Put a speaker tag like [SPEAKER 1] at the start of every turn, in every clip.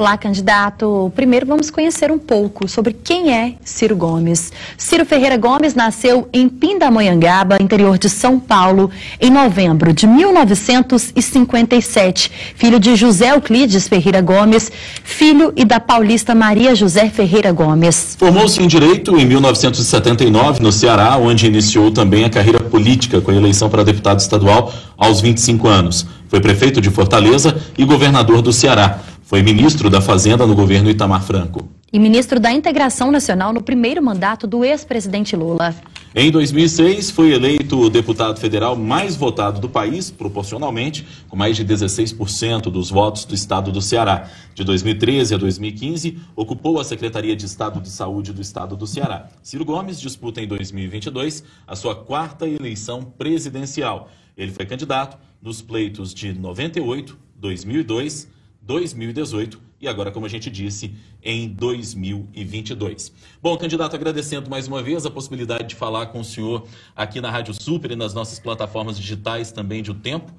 [SPEAKER 1] Olá, candidato. Primeiro vamos conhecer um pouco sobre quem é Ciro Gomes. Ciro Ferreira Gomes nasceu em Pindamonhangaba, interior de São Paulo, em novembro de 1957. Filho de José Euclides Ferreira Gomes, filho e da paulista Maria José Ferreira Gomes.
[SPEAKER 2] Formou-se em Direito em 1979 no Ceará, onde iniciou também a carreira política com a eleição para deputado estadual aos 25 anos. Foi prefeito de Fortaleza e governador do Ceará. Foi ministro da Fazenda no governo Itamar Franco.
[SPEAKER 1] E ministro da Integração Nacional no primeiro mandato do ex-presidente Lula.
[SPEAKER 2] Em 2006, foi eleito o deputado federal mais votado do país, proporcionalmente, com mais de 16% dos votos do estado do Ceará. De 2013 a 2015, ocupou a Secretaria de Estado de Saúde do estado do Ceará. Ciro Gomes disputa em 2022 a sua quarta eleição presidencial. Ele foi candidato nos pleitos de 98, 2002 2018 e agora, como a gente disse, em 2022. Bom, candidato, agradecendo mais uma vez a possibilidade de falar com o senhor aqui na Rádio Super e nas nossas plataformas digitais também de O Tempo.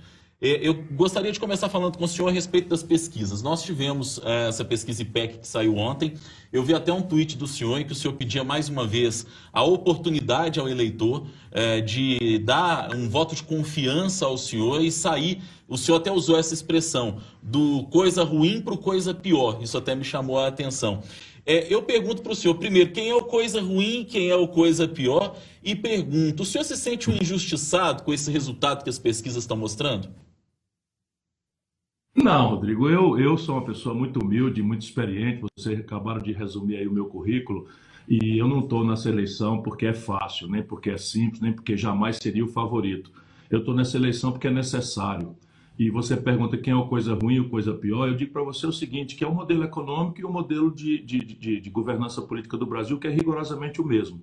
[SPEAKER 2] É, eu gostaria de começar falando com o senhor a respeito das pesquisas. Nós tivemos é, essa pesquisa IPEC que saiu ontem. Eu vi até um tweet do senhor em que o senhor pedia mais uma vez a oportunidade ao eleitor é, de dar um voto de confiança ao senhor e sair. O senhor até usou essa expressão do coisa ruim para o coisa pior. Isso até me chamou a atenção. É, eu pergunto para o senhor, primeiro, quem é o coisa ruim, quem é o coisa pior? E pergunto, o senhor se sente um injustiçado com esse resultado que as pesquisas estão mostrando?
[SPEAKER 3] Não, Rodrigo, eu, eu sou uma pessoa muito humilde, muito experiente. Vocês acabaram de resumir aí o meu currículo. E eu não estou nessa eleição porque é fácil, nem porque é simples, nem porque jamais seria o favorito. Eu estou nessa eleição porque é necessário. E você pergunta quem é o coisa ruim ou coisa pior, eu digo para você o seguinte, que é o modelo econômico e o modelo de, de, de, de governança política do Brasil, que é rigorosamente o mesmo.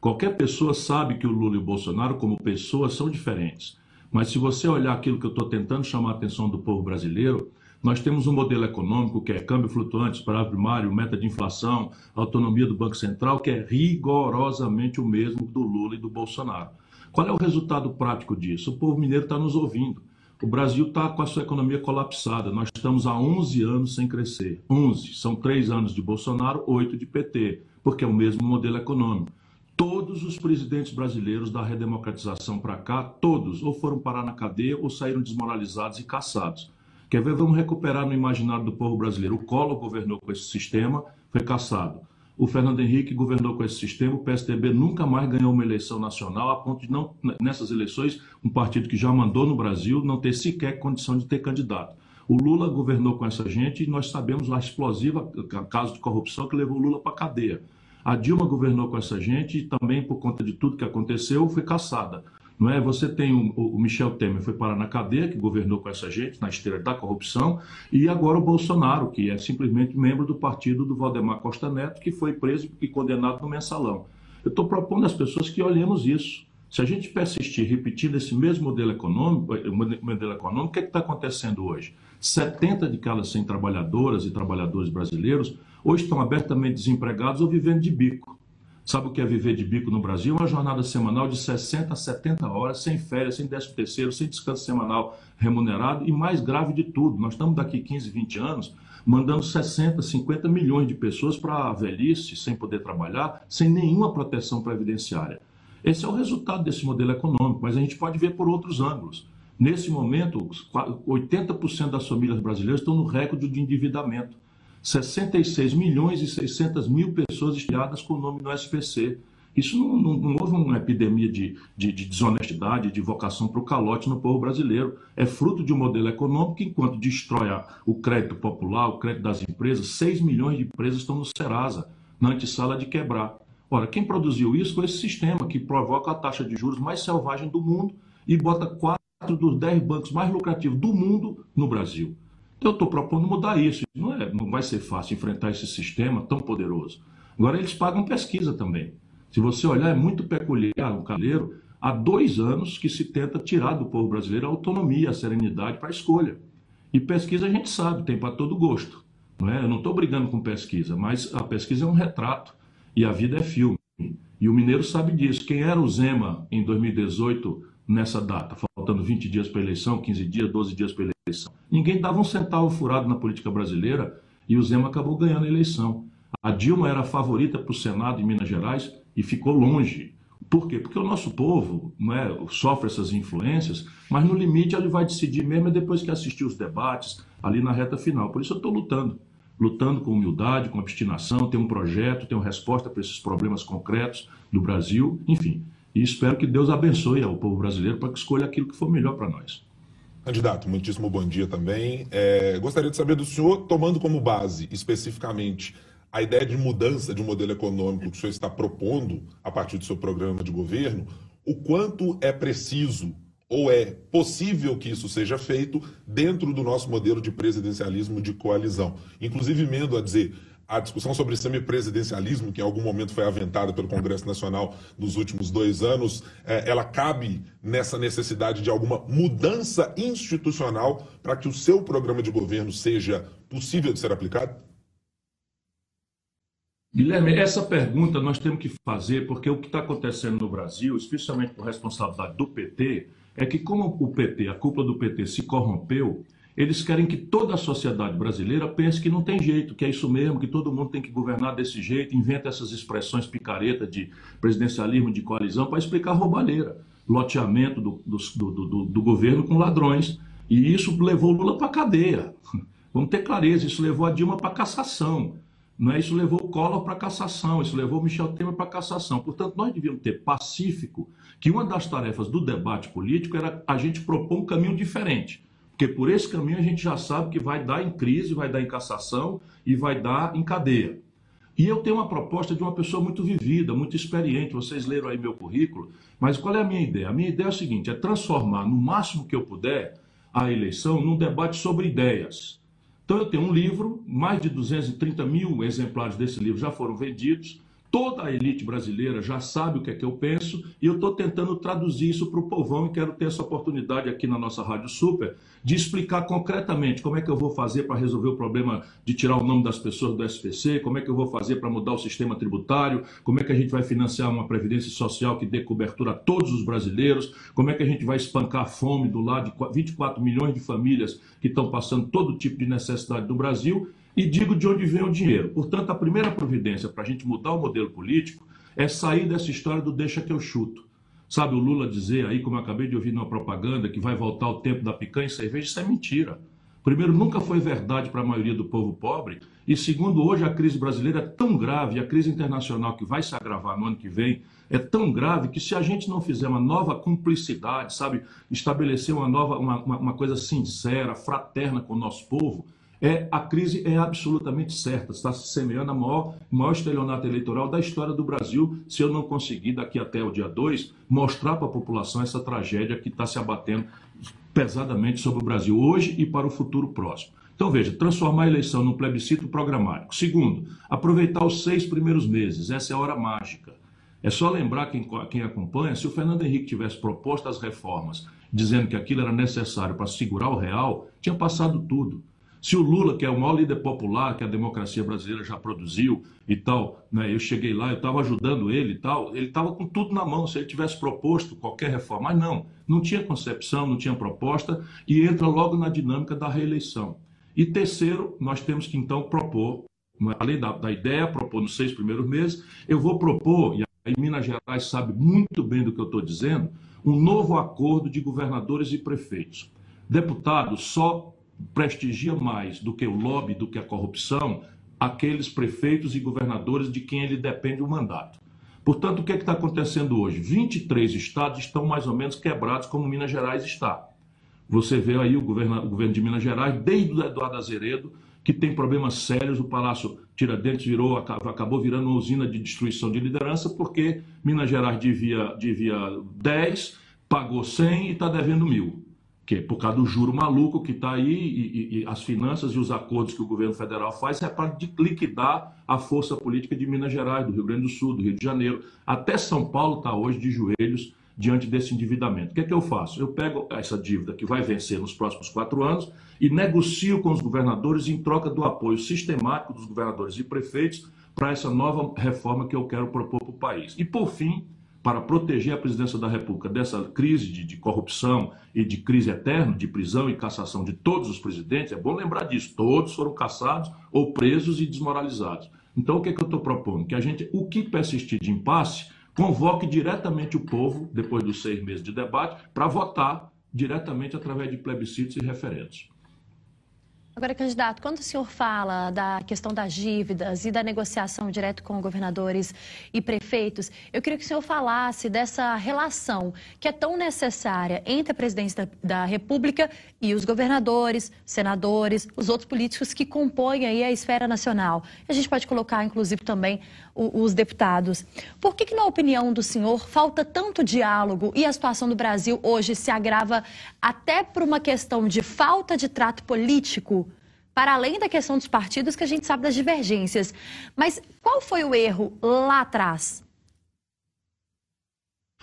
[SPEAKER 3] Qualquer pessoa sabe que o Lula e o Bolsonaro, como pessoas, são diferentes. Mas se você olhar aquilo que eu estou tentando chamar a atenção do povo brasileiro, nós temos um modelo econômico que é câmbio flutuante, parado primário, meta de inflação, autonomia do Banco Central, que é rigorosamente o mesmo do Lula e do Bolsonaro. Qual é o resultado prático disso? O povo mineiro está nos ouvindo. O Brasil está com a sua economia colapsada. Nós estamos há 11 anos sem crescer. 11. São 3 anos de Bolsonaro, 8 de PT, porque é o mesmo modelo econômico. Todos os presidentes brasileiros da redemocratização para cá, todos, ou foram parar na cadeia ou saíram desmoralizados e caçados. Quer ver? Vamos recuperar no imaginário do povo brasileiro. O Collor governou com esse sistema, foi caçado. O Fernando Henrique governou com esse sistema, o PSDB nunca mais ganhou uma eleição nacional, a ponto de não, nessas eleições, um partido que já mandou no Brasil não ter sequer condição de ter candidato. O Lula governou com essa gente e nós sabemos a explosiva caso de corrupção que levou o Lula para a cadeia. A Dilma governou com essa gente e também, por conta de tudo que aconteceu, foi caçada. Não é? Você tem o, o Michel Temer, foi parar na cadeia, que governou com essa gente, na esteira da corrupção, e agora o Bolsonaro, que é simplesmente membro do partido do Valdemar Costa Neto, que foi preso e condenado no mensalão. Eu estou propondo às pessoas que olhemos isso. Se a gente persistir repetindo esse mesmo modelo econômico, eh, modelo econômico o que é está acontecendo hoje? 70 de cada 100 trabalhadoras e trabalhadores brasileiros hoje estão abertamente desempregados ou vivendo de bico. Sabe o que é viver de bico no Brasil? Uma jornada semanal de 60 a 70 horas, sem férias, sem décimo terceiro, sem descanso semanal remunerado e mais grave de tudo, nós estamos daqui 15, 20 anos mandando 60, 50 milhões de pessoas para a velhice, sem poder trabalhar, sem nenhuma proteção previdenciária. Esse é o resultado desse modelo econômico, mas a gente pode ver por outros ângulos. Nesse momento, 80% das famílias brasileiras estão no recorde de endividamento. 66 milhões e 600 mil pessoas estreadas com o nome no SPC. Isso não, não, não houve uma epidemia de, de, de desonestidade, de vocação para o calote no povo brasileiro. É fruto de um modelo econômico que, enquanto destrói o crédito popular, o crédito das empresas, 6 milhões de empresas estão no Serasa, na antessala de quebrar. Ora, quem produziu isso foi esse sistema que provoca a taxa de juros mais selvagem do mundo e bota quatro dos dez bancos mais lucrativos do mundo no Brasil. Então, eu estou propondo mudar isso. Não, é, não vai ser fácil enfrentar esse sistema tão poderoso. Agora, eles pagam pesquisa também. Se você olhar, é muito peculiar o Calheiro. Há dois anos que se tenta tirar do povo brasileiro a autonomia, a serenidade para a escolha. E pesquisa a gente sabe, tem para todo gosto. Não é? Eu não estou brigando com pesquisa, mas a pesquisa é um retrato. E a vida é filme. E o mineiro sabe disso. Quem era o Zema em 2018 nessa data, faltando 20 dias para a eleição, 15 dias, 12 dias para a eleição? Ninguém dava um centavo furado na política brasileira e o Zema acabou ganhando a eleição. A Dilma era a favorita para o Senado em Minas Gerais e ficou longe. Por quê? Porque o nosso povo é, sofre essas influências, mas no limite ele vai decidir mesmo é depois que assistir os debates, ali na reta final. Por isso eu estou lutando. Lutando com humildade, com obstinação, tem um projeto, uma resposta para esses problemas concretos do Brasil, enfim. E espero que Deus abençoe ao povo brasileiro para que escolha aquilo que for melhor para nós.
[SPEAKER 4] Candidato, muitíssimo bom dia também. É, gostaria de saber do senhor, tomando como base especificamente a ideia de mudança de um modelo econômico que o senhor está propondo a partir do seu programa de governo, o quanto é preciso ou é possível que isso seja feito dentro do nosso modelo de presidencialismo de coalizão. Inclusive, emendo a dizer, a discussão sobre semipresidencialismo, que em algum momento foi aventada pelo Congresso Nacional nos últimos dois anos, é, ela cabe nessa necessidade de alguma mudança institucional para que o seu programa de governo seja possível de ser aplicado?
[SPEAKER 3] Guilherme, essa pergunta nós temos que fazer porque o que está acontecendo no Brasil, especialmente por responsabilidade do PT, é que como o PT, a cúpula do PT se corrompeu, eles querem que toda a sociedade brasileira pense que não tem jeito, que é isso mesmo, que todo mundo tem que governar desse jeito, inventa essas expressões picareta de presidencialismo de coalizão para explicar roubalheira, loteamento do, do, do, do governo com ladrões. E isso levou Lula para cadeia. Vamos ter clareza, isso levou a Dilma para cassação. Não é? Isso levou o Collor para cassação, isso levou o Michel Temer para cassação. Portanto, nós devíamos ter pacífico que uma das tarefas do debate político era a gente propor um caminho diferente. Porque por esse caminho a gente já sabe que vai dar em crise, vai dar em cassação e vai dar em cadeia. E eu tenho uma proposta de uma pessoa muito vivida, muito experiente. Vocês leram aí meu currículo. Mas qual é a minha ideia? A minha ideia é a seguinte: é transformar no máximo que eu puder a eleição num debate sobre ideias. Então eu tenho um livro, mais de 230 mil exemplares desse livro já foram vendidos. Toda a elite brasileira já sabe o que é que eu penso e eu estou tentando traduzir isso para o povão e quero ter essa oportunidade aqui na nossa Rádio Super de explicar concretamente como é que eu vou fazer para resolver o problema de tirar o nome das pessoas do SPC, como é que eu vou fazer para mudar o sistema tributário, como é que a gente vai financiar uma previdência social que dê cobertura a todos os brasileiros, como é que a gente vai espancar a fome do lado de 24 milhões de famílias que estão passando todo tipo de necessidade no Brasil e digo de onde vem o dinheiro. Portanto, a primeira providência para a gente mudar o modelo político é sair dessa história do deixa que eu chuto. Sabe o Lula dizer aí, como eu acabei de ouvir numa propaganda, que vai voltar o tempo da picanha e cerveja? Isso é mentira. Primeiro, nunca foi verdade para a maioria do povo pobre. E segundo, hoje a crise brasileira é tão grave, a crise internacional que vai se agravar no ano que vem é tão grave que se a gente não fizer uma nova cumplicidade, sabe, estabelecer uma nova, uma, uma, coisa sincera, fraterna com o nosso povo, é, a crise é absolutamente certa. Está se semeando a maior, maior estelionato eleitoral da história do Brasil, se eu não conseguir, daqui até o dia 2, mostrar para a população essa tragédia que está se abatendo pesadamente sobre o Brasil hoje e para o futuro próximo. Então, veja, transformar a eleição num plebiscito programático. Segundo, aproveitar os seis primeiros meses. Essa é a hora mágica. É só lembrar quem, quem acompanha, se o Fernando Henrique tivesse proposto as reformas dizendo que aquilo era necessário para segurar o real, tinha passado tudo. Se o Lula, que é o maior líder popular que a democracia brasileira já produziu e tal, né, eu cheguei lá, eu estava ajudando ele e tal, ele estava com tudo na mão, se ele tivesse proposto qualquer reforma. Mas não, não tinha concepção, não tinha proposta e entra logo na dinâmica da reeleição. E terceiro, nós temos que então propor, é, além da, da ideia, propor nos seis primeiros meses, eu vou propor, e aí Minas Gerais sabe muito bem do que eu estou dizendo, um novo acordo de governadores e prefeitos. Deputados, só prestigia mais do que o lobby, do que a corrupção, aqueles prefeitos e governadores de quem ele depende o mandato. Portanto, o que é está acontecendo hoje? 23 estados estão mais ou menos quebrados, como Minas Gerais está. Você vê aí o governo, o governo de Minas Gerais, desde o Eduardo Azeredo, que tem problemas sérios. O Palácio Tiradentes virou, acabou virando uma usina de destruição de liderança, porque Minas Gerais devia, devia 10, pagou 100 e está devendo mil por causa do juro maluco que está aí e, e, e, as finanças e os acordos que o governo federal faz é para liquidar a força política de Minas Gerais, do Rio Grande do Sul, do Rio de Janeiro. Até São Paulo está hoje de joelhos diante desse endividamento. O que é que eu faço? Eu pego essa dívida que vai vencer nos próximos quatro anos e negocio com os governadores em troca do apoio sistemático dos governadores e prefeitos para essa nova reforma que eu quero propor para o país. E, por fim, para proteger a presidência da República dessa crise de, de, corrupção e de crise eterna, de prisão e cassação de todos os presidentes, é bom lembrar disso, todos foram cassados ou presos e desmoralizados. Então, o que, é que eu estou propondo? Que a gente, o que persistir de impasse, convoque diretamente o povo, depois dos seis meses de debate, para votar diretamente através de plebiscitos e referendos.
[SPEAKER 1] Agora, candidato, quando o senhor fala da questão das dívidas e da negociação direto com governadores e prefeitos, eu queria que o senhor falasse dessa relação que é tão necessária entre a presidência da, República e os governadores, senadores, os outros políticos que compõem aí a esfera nacional. A gente pode colocar, inclusive, também os deputados. Por que, que, na opinião do senhor, falta tanto diálogo e a situação do Brasil hoje se agrava até por uma questão de falta de trato político? Para além da questão dos partidos, que a gente sabe das divergências. Mas qual foi o erro lá atrás?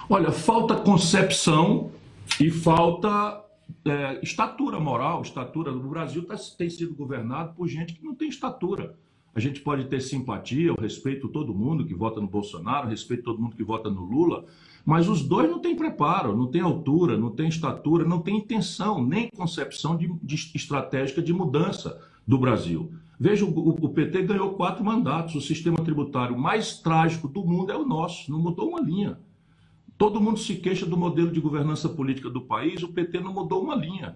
[SPEAKER 3] Olha, falta concepção e falta é, estatura moral. Estatura. O Brasil tá, tem sido governado por gente que não tem estatura. A gente pode ter simpatia, eu respeito todo mundo que vota no Bolsonaro, respeito todo mundo que vota no Lula, mas os dois não têm preparo, não têm altura, não têm estatura, não têm intenção, nem concepção de, de estratégica de mudança do Brasil. Veja, o, o, PT ganhou quatro mandatos, o sistema tributário mais trágico do mundo é o nosso, não mudou uma linha. Todo mundo se queixa do modelo de governança política do país, o PT não mudou uma linha.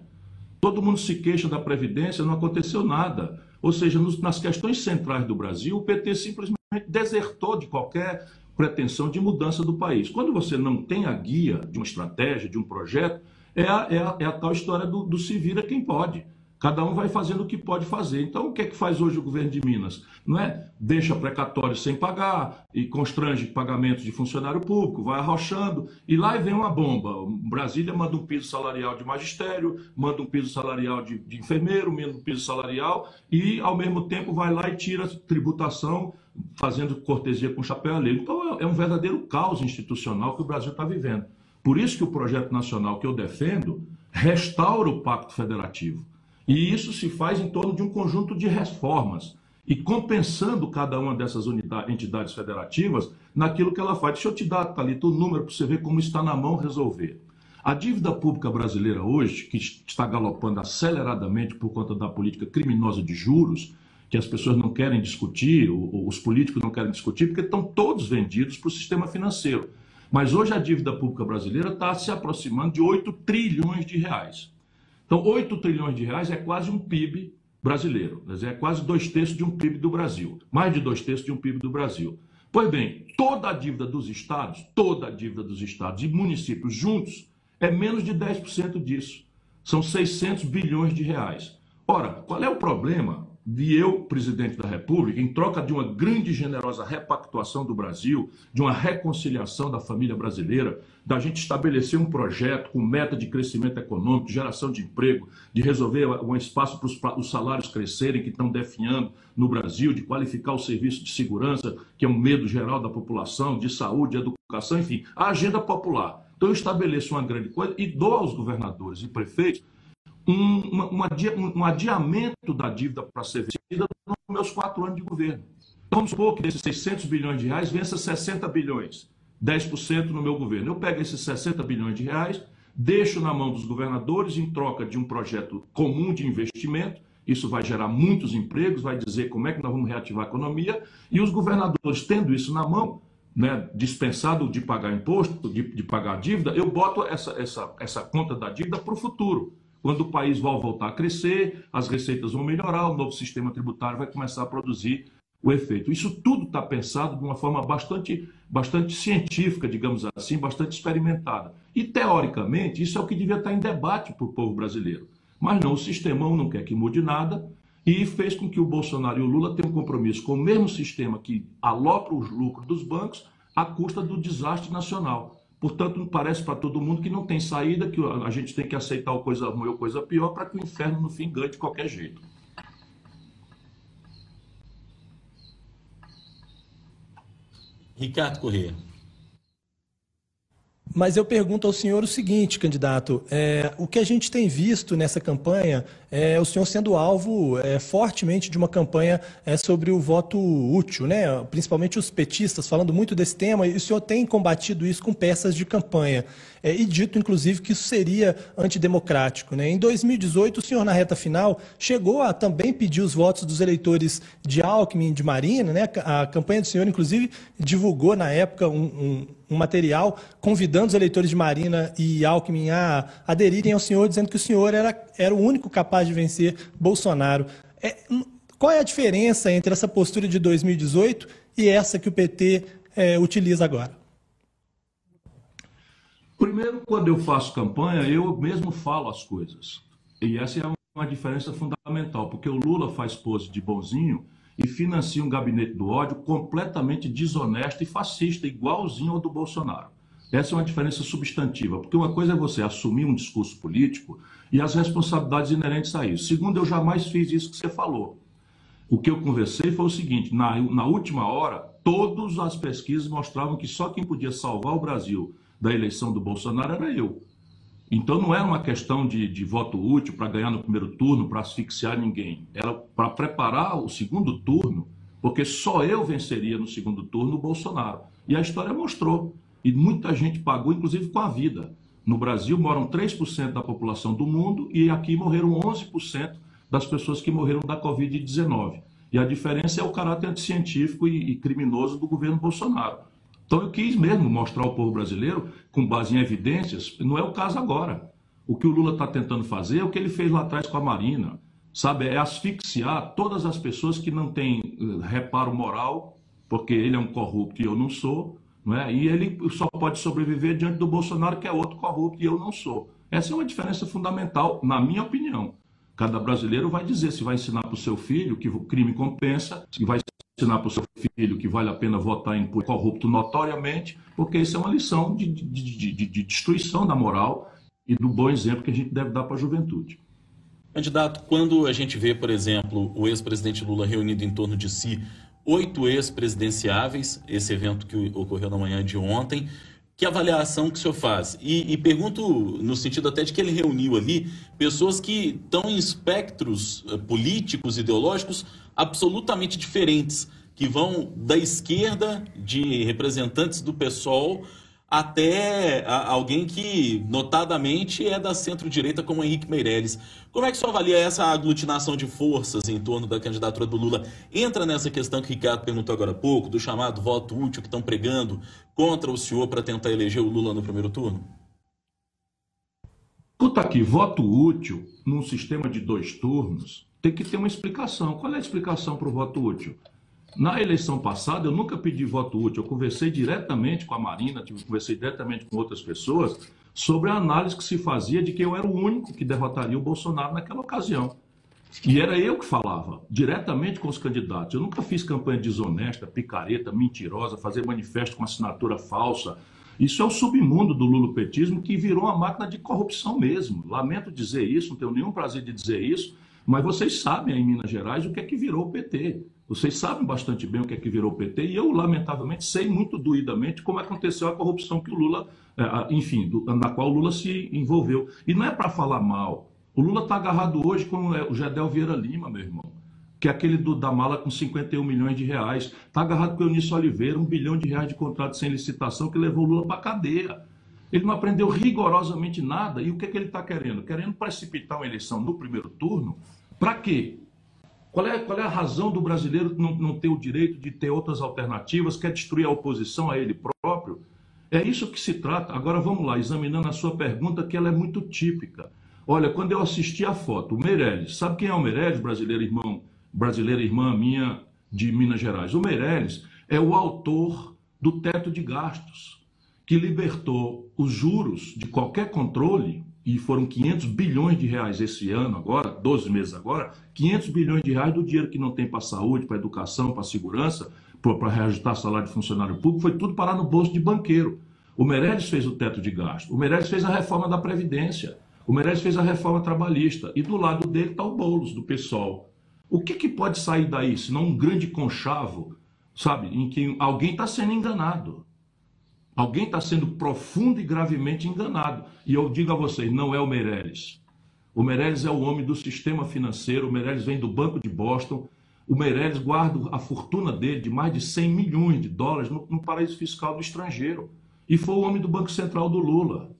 [SPEAKER 3] Todo mundo se queixa da Previdência, não aconteceu nada. Ou seja, nos, nas questões centrais do Brasil, o PT simplesmente desertou de qualquer pretensão de mudança do país. Quando você não tem a guia de uma estratégia, de um projeto, é a, é a, é a tal história do, do se vira quem pode. Cada um vai fazendo o que pode fazer. Então, o que é que faz hoje o governo de Minas? Não é deixa precatório sem pagar e constrange pagamentos de funcionário público, vai arrochando e lá vem uma bomba. Brasília manda um piso salarial de magistério, manda um piso salarial de, de enfermeiro, manda um piso salarial e, ao mesmo tempo, vai lá e tira tributação fazendo cortesia com chapéu alheio. Então, é, é um verdadeiro caos institucional que o Brasil está vivendo. Por isso que o projeto nacional que eu defendo restaura o pacto federativo e isso se faz em torno de um conjunto de reformas e compensando cada uma dessas unidades, entidades federativas naquilo que ela faz. Deixa eu te dar, Thalita, o número para você ver como está na mão resolver. A dívida pública brasileira hoje, que está galopando aceleradamente por conta da política criminosa de juros, que as pessoas não querem discutir, os políticos não querem discutir, porque estão todos vendidos para o sistema financeiro. Mas hoje a dívida pública brasileira está se aproximando de 8 trilhões de reais. Então, 8 trilhões de reais é quase um PIB brasileiro, quer dizer, é quase dois terços de um PIB do Brasil, mais de dois terços de um PIB do Brasil. Pois bem, toda a dívida dos estados, toda a dívida dos estados e municípios juntos é menos de 10% disso. São 600 bilhões de reais. Ora, qual é o problema de eu, presidente da República, em troca de uma grande e generosa repactuação do Brasil, de uma reconciliação da família brasileira, da gente estabelecer um projeto com meta de crescimento econômico, de geração de emprego, de resolver um espaço para os salários crescerem que estão definhando no Brasil, de qualificar o serviço de segurança, que é um medo geral da população, de saúde, de educação, enfim, a agenda popular. Então eu estabeleço uma grande coisa e dou aos governadores e prefeitos um, uma, um adiamento da dívida para ser vencida nos meus quatro anos de governo. Então, vamos supor que desses 600 bilhões de reais vença 60 bilhões, 10% no meu governo. Eu pego esses 60 bilhões de reais, deixo na mão dos governadores em troca de um projeto comum de investimento. Isso vai gerar muitos empregos, vai dizer como é que nós vamos reativar a economia. E os governadores, tendo isso na mão, né, dispensado de pagar imposto, de, de pagar dívida, eu boto essa, essa, essa conta da dívida para o futuro. Quando o país vai voltar a crescer, as receitas vão melhorar, o novo sistema tributário vai começar a produzir o efeito. Isso tudo está pensado de uma forma bastante, bastante científica, digamos assim, bastante experimentada. E, teoricamente, isso é o que devia estar em debate para o povo brasileiro. Mas não, o sistemão não quer que mude nada e fez com que o Bolsonaro e o Lula tenham um compromisso com o mesmo sistema que alopra os lucros dos bancos à custa do desastre nacional. Portanto, parece para todo mundo que não tem saída, que a gente tem que aceitar o coisa ruim ou coisa pior para que o inferno no fim ganhe de qualquer jeito.
[SPEAKER 2] Ricardo Corrêa.
[SPEAKER 5] Mas eu pergunto ao senhor o seguinte, candidato: é, o que a gente tem visto nessa campanha é o senhor sendo alvo é, fortemente de uma campanha é, sobre o voto útil, né? principalmente os petistas falando muito desse tema, e o senhor tem combatido isso com peças de campanha. É, e dito, inclusive, que isso seria antidemocrático. Né? Em 2018, o senhor, na reta final, chegou a também pedir os votos dos eleitores de Alckmin de Marina. Né? A campanha do senhor, inclusive, divulgou na época um, um, um material convidando os eleitores de Marina e Alckmin a aderirem ao senhor, dizendo que o senhor era, era o único capaz de vencer Bolsonaro. É, qual é a diferença entre essa postura de 2018 e essa que o PT é, utiliza agora?
[SPEAKER 3] Primeiro, quando eu faço campanha, eu mesmo falo as coisas. E essa é uma diferença fundamental, porque o Lula faz pose de bonzinho e financia um gabinete do ódio completamente desonesto e fascista, igualzinho ao do Bolsonaro. Essa é uma diferença substantiva, porque uma coisa é você assumir um discurso político e as responsabilidades inerentes a isso. Segundo, eu jamais fiz isso que você falou. O que eu conversei foi o seguinte: na, na última hora, todas as pesquisas mostravam que só quem podia salvar o Brasil da eleição do Bolsonaro era eu. Então não era uma questão de, de voto útil para ganhar no primeiro turno, para asfixiar ninguém. Era para preparar o segundo turno, porque só eu venceria no segundo turno o Bolsonaro. E a história mostrou. E muita gente pagou, inclusive com a vida. No Brasil moram 3% da população do mundo e aqui morreram 11% das pessoas que morreram da Covid-19. E a diferença é o caráter anticientífico e, e criminoso do governo Bolsonaro. Então eu quis mesmo mostrar ao povo brasileiro, com base em evidências, não é o caso agora. O que o Lula está tentando fazer é o que ele fez lá atrás com a Marina, sabe? É asfixiar todas as pessoas que não têm eh, reparo moral, porque ele é um corrupto e eu não sou, não é? E ele só pode sobreviver diante do Bolsonaro, que é outro corrupto e eu não sou. Essa é uma diferença fundamental, na minha opinião. Cada brasileiro vai dizer se vai ensinar para o seu filho que o crime compensa, se vai ensinar para o seu filho que vale a pena votar em corrupto notoriamente, porque isso é uma lição de, de, de, de, destruição da moral e do bom exemplo que a gente deve dar para a juventude.
[SPEAKER 2] Candidato, quando a gente vê, por exemplo, o ex-presidente Lula reunido em torno de si oito ex-presidenciáveis, esse evento que ocorreu na manhã de ontem, que avaliação que o senhor faz? E, e, pergunto no sentido até de que ele reuniu ali pessoas que estão em espectros eh, políticos, ideológicos absolutamente diferentes, que vão da esquerda, de representantes do PSOL, até alguém que notadamente é da centro-direita, como Henrique Meirelles. Como é que senhor avalia essa aglutinação de forças em torno da candidatura do Lula? Entra nessa questão que o Ricardo perguntou agora há pouco, do chamado voto útil que estão pregando contra o senhor para tentar eleger o Lula no primeiro turno?
[SPEAKER 3] Escuta aqui, voto útil num sistema de dois turnos tem que ter uma explicação. Qual é a explicação para o voto útil? Na eleição passada, eu nunca pedi voto útil. Eu conversei diretamente com a Marina, conversei diretamente com outras pessoas sobre a análise que se fazia de que eu era o único que derrotaria o Bolsonaro naquela ocasião. E era eu que falava, diretamente com os candidatos. Eu nunca fiz campanha desonesta, picareta, mentirosa, fazer manifesto com assinatura falsa. Isso é o submundo do lulopetismo que virou uma máquina de corrupção mesmo. Lamento dizer isso, não tenho nenhum prazer de dizer isso, mas vocês sabem aí em Minas Gerais o que é que virou o PT. Vocês sabem bastante bem o que é que virou o PT e eu, lamentavelmente, sei muito doidamente como aconteceu a corrupção que o Lula, é, enfim, na qual o Lula se envolveu. E não é para falar mal. O Lula está agarrado hoje com é, o Gedel Vieira Lima, meu irmão, que é aquele do, da mala com 51 milhões de reais. Está agarrado com o Eunício Oliveira, um bilhão de reais de contrato sem licitação que levou Lula para cadeia. Ele não aprendeu rigorosamente nada. E o que, é que ele está querendo? Querendo precipitar uma eleição no primeiro turno. Para quê? Qual é, qual é a razão do brasileiro não, não ter o direito de ter outras alternativas? Quer destruir a oposição a ele próprio? É isso que se trata. Agora vamos lá, examinando a sua pergunta, que ela é muito típica. Olha, quando eu assisti a foto, o Meirelles, sabe quem é o Meirelles, brasileiro irmão, brasileira irmã minha de Minas Gerais? O Meirelles é o autor do teto de gastos que libertou os juros de qualquer controle, e foram 500 bilhões de reais esse ano, agora, 12 meses agora, 500 bilhões de reais do dinheiro que não tem para saúde, para educação, para segurança, para reajustar salário de funcionário público, foi tudo parar no bolso de banqueiro. O Meirelles fez o teto de gasto, o Meirelles fez a reforma da Previdência, o Meirelles fez a reforma trabalhista, e do lado dele está o Boulos, do PSOL. O que, que pode sair daí, senão um grande conchavo, sabe, em que alguém está sendo enganado? Alguém está sendo profundo e gravemente enganado. E eu digo a vocês, não é o Meirelles. O Meirelles é o homem do sistema financeiro, o Meirelles vem do Banco de Boston. O Meirelles guarda a fortuna dele de mais de 100 milhões de dólares no, no paraíso fiscal do estrangeiro. E foi o homem do Banco Central do Lula.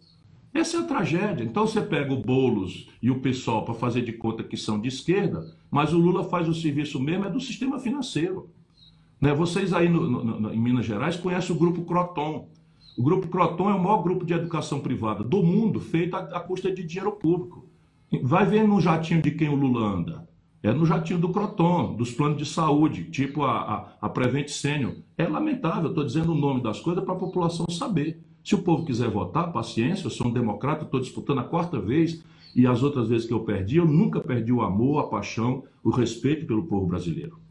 [SPEAKER 3] Essa é a tragédia. Então você pega o Boulos e o pessoal para fazer de conta que são de esquerda, mas o Lula faz o serviço mesmo é do sistema financeiro. Né? Vocês aí no, no, em Minas Gerais conhecem o Grupo Croton. O Grupo Croton é o maior grupo de educação privada do mundo, feito à, custa de dinheiro público. Vai ver no jatinho de quem o Lula anda. É no jatinho do Croton, dos planos de saúde, tipo a, a, a Prevent Senior. É lamentável, estou dizendo o nome das coisas para a população saber. Se o povo quiser votar, paciência, eu sou um democrata, estou disputando a quarta vez e as outras vezes que eu perdi, eu nunca perdi o amor, a paixão, o respeito pelo povo brasileiro.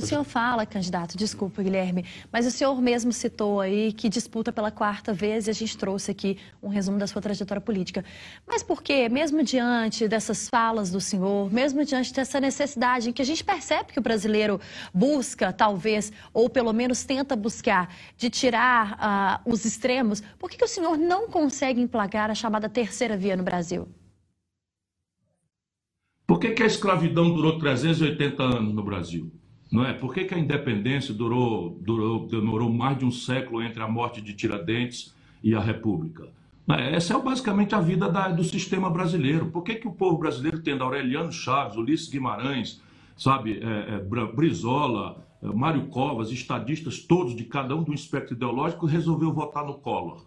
[SPEAKER 1] O senhor fala, candidato, desculpa, Guilherme, mas o senhor mesmo citou aí que disputa pela quarta vez e a gente trouxe aqui um resumo da sua trajetória política. Mas por que, mesmo diante dessas falas do senhor, mesmo diante dessa necessidade em que a gente percebe que o brasileiro busca, talvez, ou pelo menos tenta buscar, de tirar uh, os extremos, por que, que o senhor não consegue emplagar a chamada terceira via no Brasil?
[SPEAKER 3] Por que, que a escravidão durou 380 anos no Brasil? Não é? Por que, que a independência durou, durou, demorou mais de um século entre a morte de Tiradentes e a República? É? Essa é basicamente a vida da, do sistema brasileiro. Por que, que o povo brasileiro, tendo Aureliano Chaves, Ulisses Guimarães, sabe, é, é, Brizola, é, Mário Covas, estadistas todos de cada um do espectro ideológico, resolveu votar no Collor?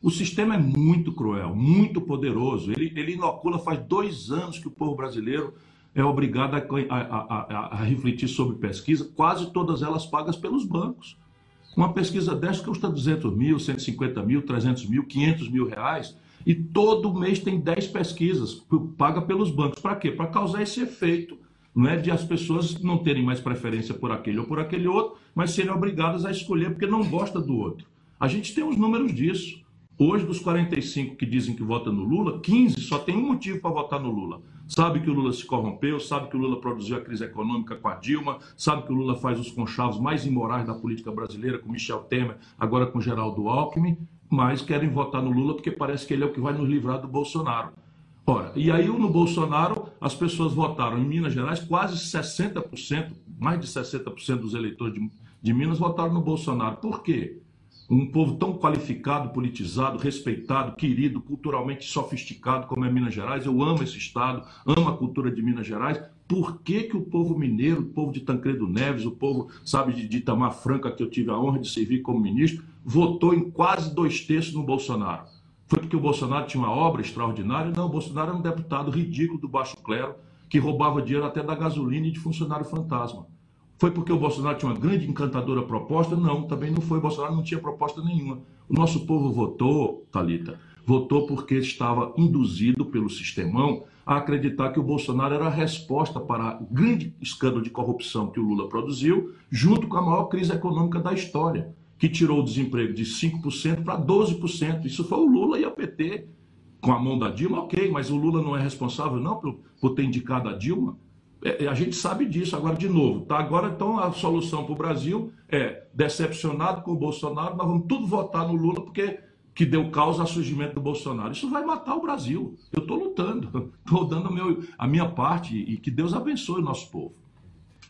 [SPEAKER 3] O sistema é muito cruel, muito poderoso. Ele, ele inocula faz dois anos que o povo brasileiro é obrigada a, a, a, a, refletir sobre pesquisa, quase todas elas pagas pelos bancos. Uma pesquisa dessa custa 200 mil, 150 mil, 300 mil, 500 mil reais, e todo mês tem 10 pesquisas paga pelos bancos. Para quê? Para causar esse efeito não é de as pessoas não terem mais preferência por aquele ou por aquele outro, mas serem obrigadas a escolher porque não gosta do outro. A gente tem os números disso. Hoje, dos 45 que dizem que votam no Lula, 15 só tem um motivo para votar no Lula. Sabe que o Lula se corrompeu, sabe que o Lula produziu a crise econômica com a Dilma, sabe que o Lula faz os conchavos mais imorais da política brasileira com Michel Temer, agora com Geraldo Alckmin, mas querem votar no Lula porque parece que ele é o que vai nos livrar do Bolsonaro. Ora, e aí no Bolsonaro as pessoas votaram em Minas Gerais, quase 60%, mais de 60% dos eleitores de, de Minas votaram no Bolsonaro. Por quê? Um povo tão qualificado, politizado, respeitado, querido, culturalmente sofisticado como é Minas Gerais. Eu amo esse estado, amo a cultura de Minas Gerais. Por que, que o povo mineiro, o povo de Tancredo Neves, o povo, sabe, de, de Itamar Franca, que eu tive a honra de servir como ministro, votou em quase dois terços no Bolsonaro? Foi porque o Bolsonaro tinha uma obra extraordinária? Não, o Bolsonaro era um deputado ridículo do baixo clero, que roubava dinheiro até da gasolina e de funcionário fantasma. Foi porque o Bolsonaro tinha uma grande encantadora proposta? Não, também não foi. O Bolsonaro não tinha proposta nenhuma. O nosso povo votou, Talita, votou porque estava induzido pelo sistemão a acreditar que o Bolsonaro era a resposta para o grande escândalo de corrupção que o Lula produziu, junto com a maior crise econômica da história, que tirou o desemprego de 5% para 12%. Isso foi o Lula e a PT com a mão da Dilma, ok, mas o Lula não é responsável não por ter indicado a Dilma. É, a gente sabe disso. Agora, de novo, tá? Agora, então, a solução para o Brasil é decepcionado com o Bolsonaro, nós vamos tudo votar no Lula porque que deu causa ao surgimento do Bolsonaro. Isso vai matar o Brasil. Eu estou lutando, estou dando meu, a minha parte e que Deus abençoe o nosso povo.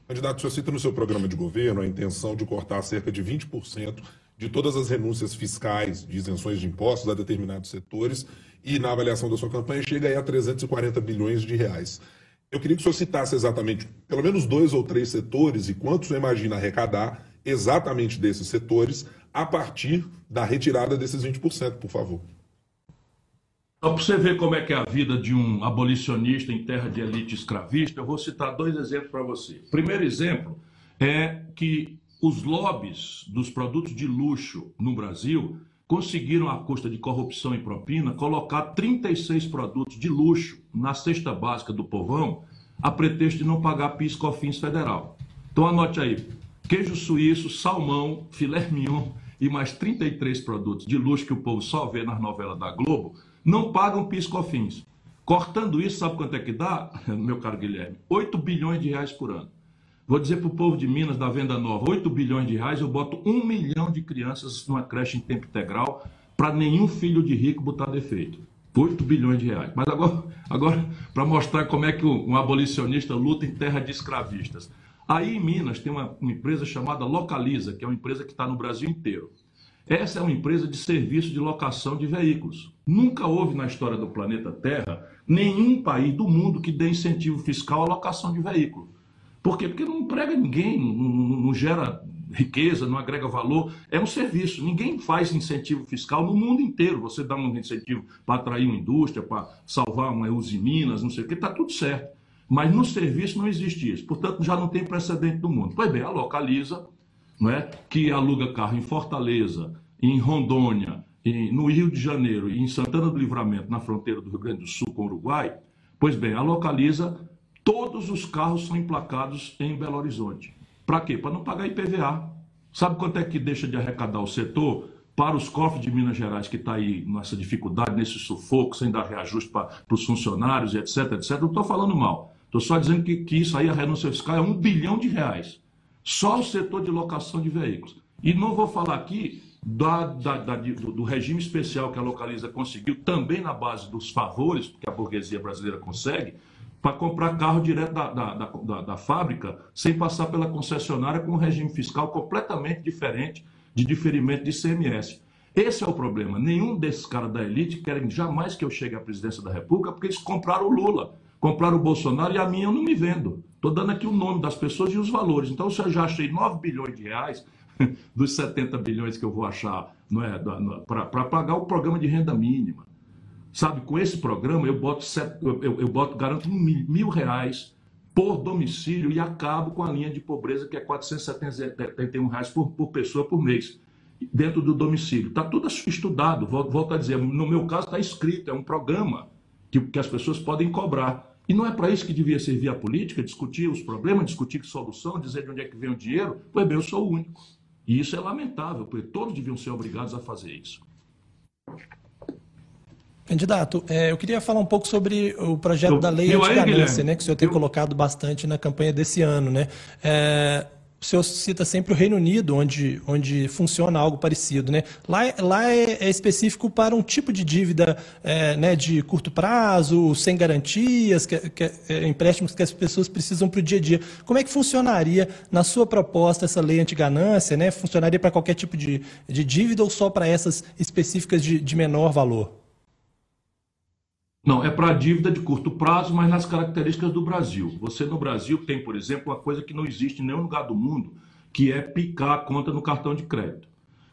[SPEAKER 4] Candidato, o senhor cita no seu programa de governo a intenção de cortar cerca de 20% de todas as renúncias fiscais de isenções de impostos a determinados setores e, na avaliação da sua campanha, chega aí a 340 bilhões de reais. Eu queria que o senhor citasse exatamente pelo menos dois ou três setores e quanto o senhor imagina arrecadar exatamente desses setores a partir da retirada desses 20%, por favor.
[SPEAKER 3] Só para você ver como é que é a vida de um abolicionista em terra de elite escravista, eu vou citar dois exemplos para você. Primeiro exemplo é que os lobbies dos produtos de luxo no Brasil conseguiram, à custa de corrupção e propina, colocar 36 produtos de luxo na cesta básica do povão, a pretexto de não pagar PIS COFINS federal. Então anote aí, queijo suíço, salmão, filé mignon e mais 33 produtos de luxo que o povo só vê nas novelas da Globo, não pagam PIS COFINS. Cortando isso, sabe quanto é que dá, meu caro Guilherme? 8 bilhões de reais por ano. Vou dizer para o povo de Minas, da venda nova, 8 bilhões de reais, eu boto um milhão de crianças numa creche em tempo integral para nenhum filho de rico botar defeito. 8 bilhões de reais. Mas agora, agora para mostrar como é que um abolicionista luta em terra de escravistas. Aí em Minas tem uma, uma empresa chamada Localiza, que é uma empresa que está no Brasil inteiro. Essa é uma empresa de serviço de locação de veículos. Nunca houve na história do planeta Terra nenhum país do mundo que dê incentivo fiscal à locação de veículo. Por quê? Porque não emprega ninguém, não, não, gera riqueza, não agrega valor. É um serviço. Ninguém faz incentivo fiscal no mundo inteiro. Você dá um incentivo para atrair uma indústria, para salvar uma usiminas, não sei o que, está tudo certo. Mas no serviço não existe isso. Portanto, já não tem precedente do mundo. Pois bem, a Localiza, não é? que aluga carro em Fortaleza, em Rondônia, em, no Rio de Janeiro e em Santana do Livramento, na fronteira do Rio Grande do Sul com o Uruguai, pois bem, a Localiza Todos os carros são emplacados em Belo Horizonte. Para quê? Para não pagar IPVA. Sabe quanto é que deixa de arrecadar o setor para os cofres de Minas Gerais, que está aí nessa dificuldade, nesse sufoco, sem dar reajuste para, os funcionários, etc, etc. Não estou falando mal. Estou só dizendo que, que isso aí, a renúncia fiscal, é um bilhão de reais. Só o setor de locação de veículos. E não vou falar aqui da, da, da, do, do, regime especial que a Localiza conseguiu, também na base dos favores que a burguesia brasileira consegue, para comprar carro direto da, da, da, da, fábrica, sem passar pela concessionária, com um regime fiscal completamente diferente de diferimento de CMS. Esse é o problema. Nenhum desses caras da elite querem jamais que eu chegue à presidência da República, porque eles compraram o Lula, compraram o Bolsonaro e a minha eu não me vendo. Estou dando aqui o nome das pessoas e os valores. Então, se eu já achei 9 bilhões de reais, dos 70 bilhões que eu vou achar não é, para pagar o programa de renda mínima, Sabe, com esse programa eu boto, eu, eu, eu boto garanto mil, mil reais por domicílio e acabo com a linha de pobreza que é 471 reais por, por pessoa por mês dentro do domicílio. Está tudo estudado, volto, a dizer, no meu caso está escrito, é um programa que, que as pessoas podem cobrar. E não é para isso que devia servir a política, discutir os problemas, discutir solução, dizer de onde é que vem o dinheiro? Pois bem, eu sou o único. E isso é lamentável, porque todos deviam ser obrigados a fazer isso.
[SPEAKER 5] Candidato, é, eu queria falar um pouco sobre o projeto eu, da lei anti-ganância, né, que o senhor tem eu... colocado bastante na campanha desse ano. Né? É, o senhor cita sempre o Reino Unido, onde, onde funciona algo parecido. Né? Lá, lá é, é específico para um tipo de dívida é, né, de curto prazo, sem garantias, que, que, é, empréstimos que as pessoas precisam para o dia a dia. Como é que funcionaria, na sua proposta, essa lei anti-ganância? Né? Funcionaria para qualquer tipo de, de dívida ou só para essas específicas de, de menor valor?
[SPEAKER 3] Não, é para dívida de curto prazo, mas nas características do Brasil. Você no Brasil tem, por exemplo, uma coisa que não existe em nenhum lugar do mundo, que é picar a conta no cartão de crédito.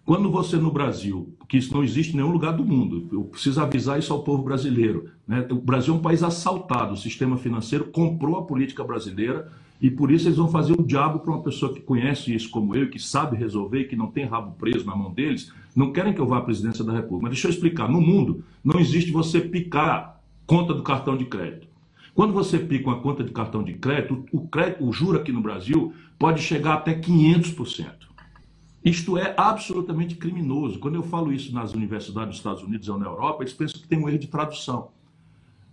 [SPEAKER 3] Quando você no Brasil, que isso não existe em nenhum lugar do mundo, eu preciso avisar isso ao povo brasileiro. Né? O Brasil é um país assaltado, o sistema financeiro comprou a política brasileira e por isso eles vão fazer o diabo para uma pessoa que conhece isso como eu, que sabe resolver, que não tem rabo preso na mão deles. Não querem que eu vá à presidência da República. Mas deixa eu explicar: no mundo não existe você picar conta do cartão de crédito. Quando você pica uma conta de cartão de crédito, o, crédito, o juro aqui no Brasil pode chegar até 500%. Isto é absolutamente criminoso. Quando eu falo isso nas universidades dos Estados Unidos ou na Europa, eles pensam que tem um erro de tradução.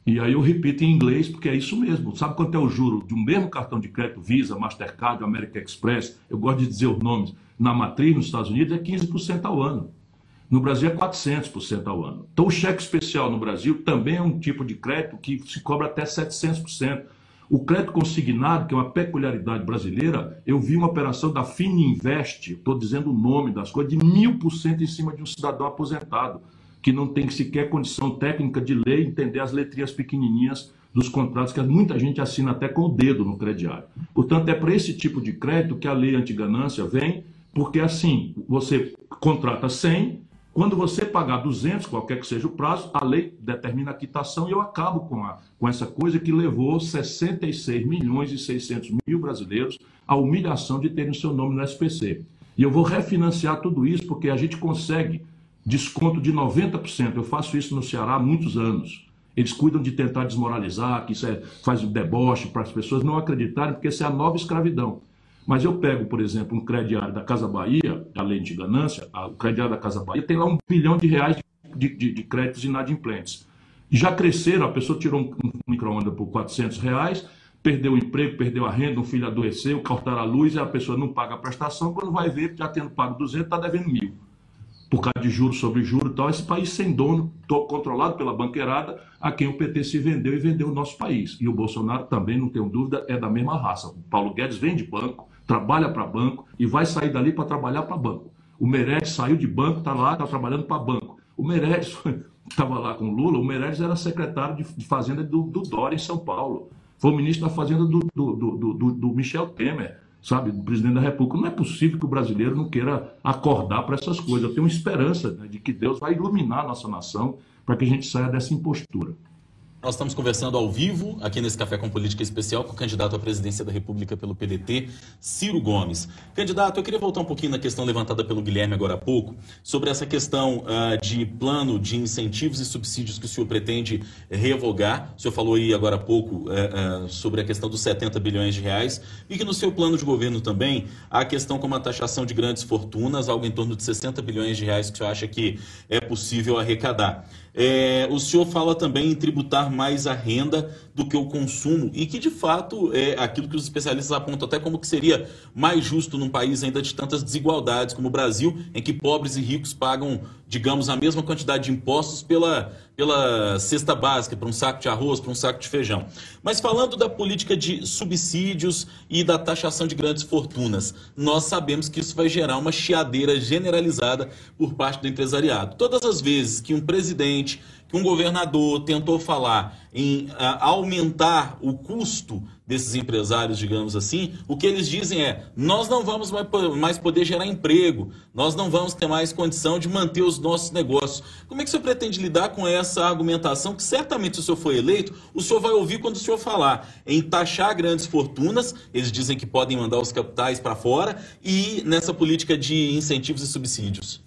[SPEAKER 3] E aí eu repito em inglês, porque é isso mesmo. Sabe quanto é o juro de um mesmo cartão de crédito, Visa, Mastercard, American Express? Eu gosto de dizer os nomes. Na matriz nos Estados Unidos é 15% ao ano. No Brasil é 400% ao ano. Então, o cheque especial no Brasil também é um tipo de crédito que se cobra até 700%. O crédito consignado, que é uma peculiaridade brasileira, eu vi uma operação da Fininvest, estou dizendo o nome das coisas, de mil por cento em cima de um cidadão aposentado, que não tem sequer condição técnica de ler entender as letrinhas pequenininhas dos contratos, que muita gente assina até com o dedo no crediário. Portanto, é para esse tipo de crédito que a lei antiganância vem, porque assim, você contrata 100, quando você pagar 200, qualquer que seja o prazo, a lei determina a quitação e eu acabo com, a, com essa coisa que levou 66 milhões e 600 mil brasileiros à humilhação de terem seu nome no SPC. E eu vou refinanciar tudo isso porque a gente consegue desconto de 90%. Eu faço isso no Ceará há muitos anos. Eles cuidam de tentar desmoralizar, que isso é, faz deboche para as pessoas não acreditarem, porque isso é a nova escravidão. Mas eu pego, por exemplo, um crediário da Casa Bahia, além de ganância, o crediário da Casa Bahia tem lá um bilhão de reais de, de, de créditos inadimplentes. Já cresceram, a pessoa tirou um, um micro-ondas por 400 reais, perdeu o emprego, perdeu a renda, um filho adoeceu, cortaram a luz, e a pessoa não paga a prestação, quando vai ver, já tendo pago 200, está devendo mil. Por causa de juros sobre juros e tal, esse país sem dono, controlado pela banqueirada, a quem o PT se vendeu e vendeu o nosso país. E o Bolsonaro também, não tenho dúvida, é da mesma raça. O Paulo Guedes vem de banco, trabalha para banco e vai sair dali para trabalhar para banco. O Meirelles saiu de banco, está lá, está trabalhando para banco. O Meirelles estava lá com o Lula, o Meirelles era secretário de, Fazenda do, do Dória em São Paulo. Foi ministro da Fazenda do, do, do, do, do Michel Temer, sabe, do presidente da República. Não é possível que o brasileiro não queira acordar para essas coisas. Eu tenho esperança né, de que Deus vai iluminar a nossa nação para que a gente saia dessa impostura.
[SPEAKER 2] Nós estamos conversando ao vivo, aqui nesse Café com Política Especial, com o candidato à presidência da República pelo PDT, Ciro Gomes. Candidato, eu queria voltar um pouquinho na questão levantada pelo Guilherme agora há pouco, sobre essa questão uh, de plano de incentivos e subsídios que o senhor pretende revogar. O senhor falou aí agora há pouco uh, uh, sobre a questão dos 70 bilhões de reais, e que no seu plano de governo também há a questão como a taxação de grandes fortunas, algo em torno de 60 bilhões de reais que o senhor acha que é possível arrecadar. É, o senhor fala também em tributar mais a renda do que o consumo e que de fato é aquilo que os especialistas apontam até como que seria mais justo num país ainda de tantas desigualdades como o Brasil, em que pobres e ricos pagam, digamos, a mesma quantidade de impostos pela, pela cesta básica, para um saco de arroz, para um saco de feijão. Mas falando da política de subsídios e da taxação de grandes fortunas, nós sabemos que isso vai gerar uma chiadeira generalizada por parte do empresariado. Todas as vezes que um presidente que um governador tentou falar em uh, aumentar o custo desses empresários, digamos assim, o que eles dizem é: nós não vamos mais poder gerar emprego, nós não vamos ter mais condição de manter os nossos negócios. Como é que o senhor pretende lidar com essa argumentação que certamente, se o senhor for eleito, o senhor vai ouvir quando o senhor falar em taxar grandes fortunas, eles dizem que podem mandar os capitais para fora, e nessa política de incentivos e subsídios?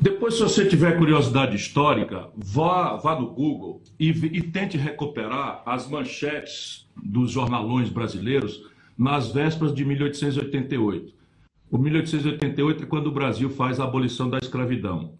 [SPEAKER 3] Depois, se você tiver curiosidade histórica, vá, vá no Google e, e tente recuperar as manchetes dos jornalões brasileiros nas vésperas de 1888. O 1888 é quando o Brasil faz a abolição da escravidão.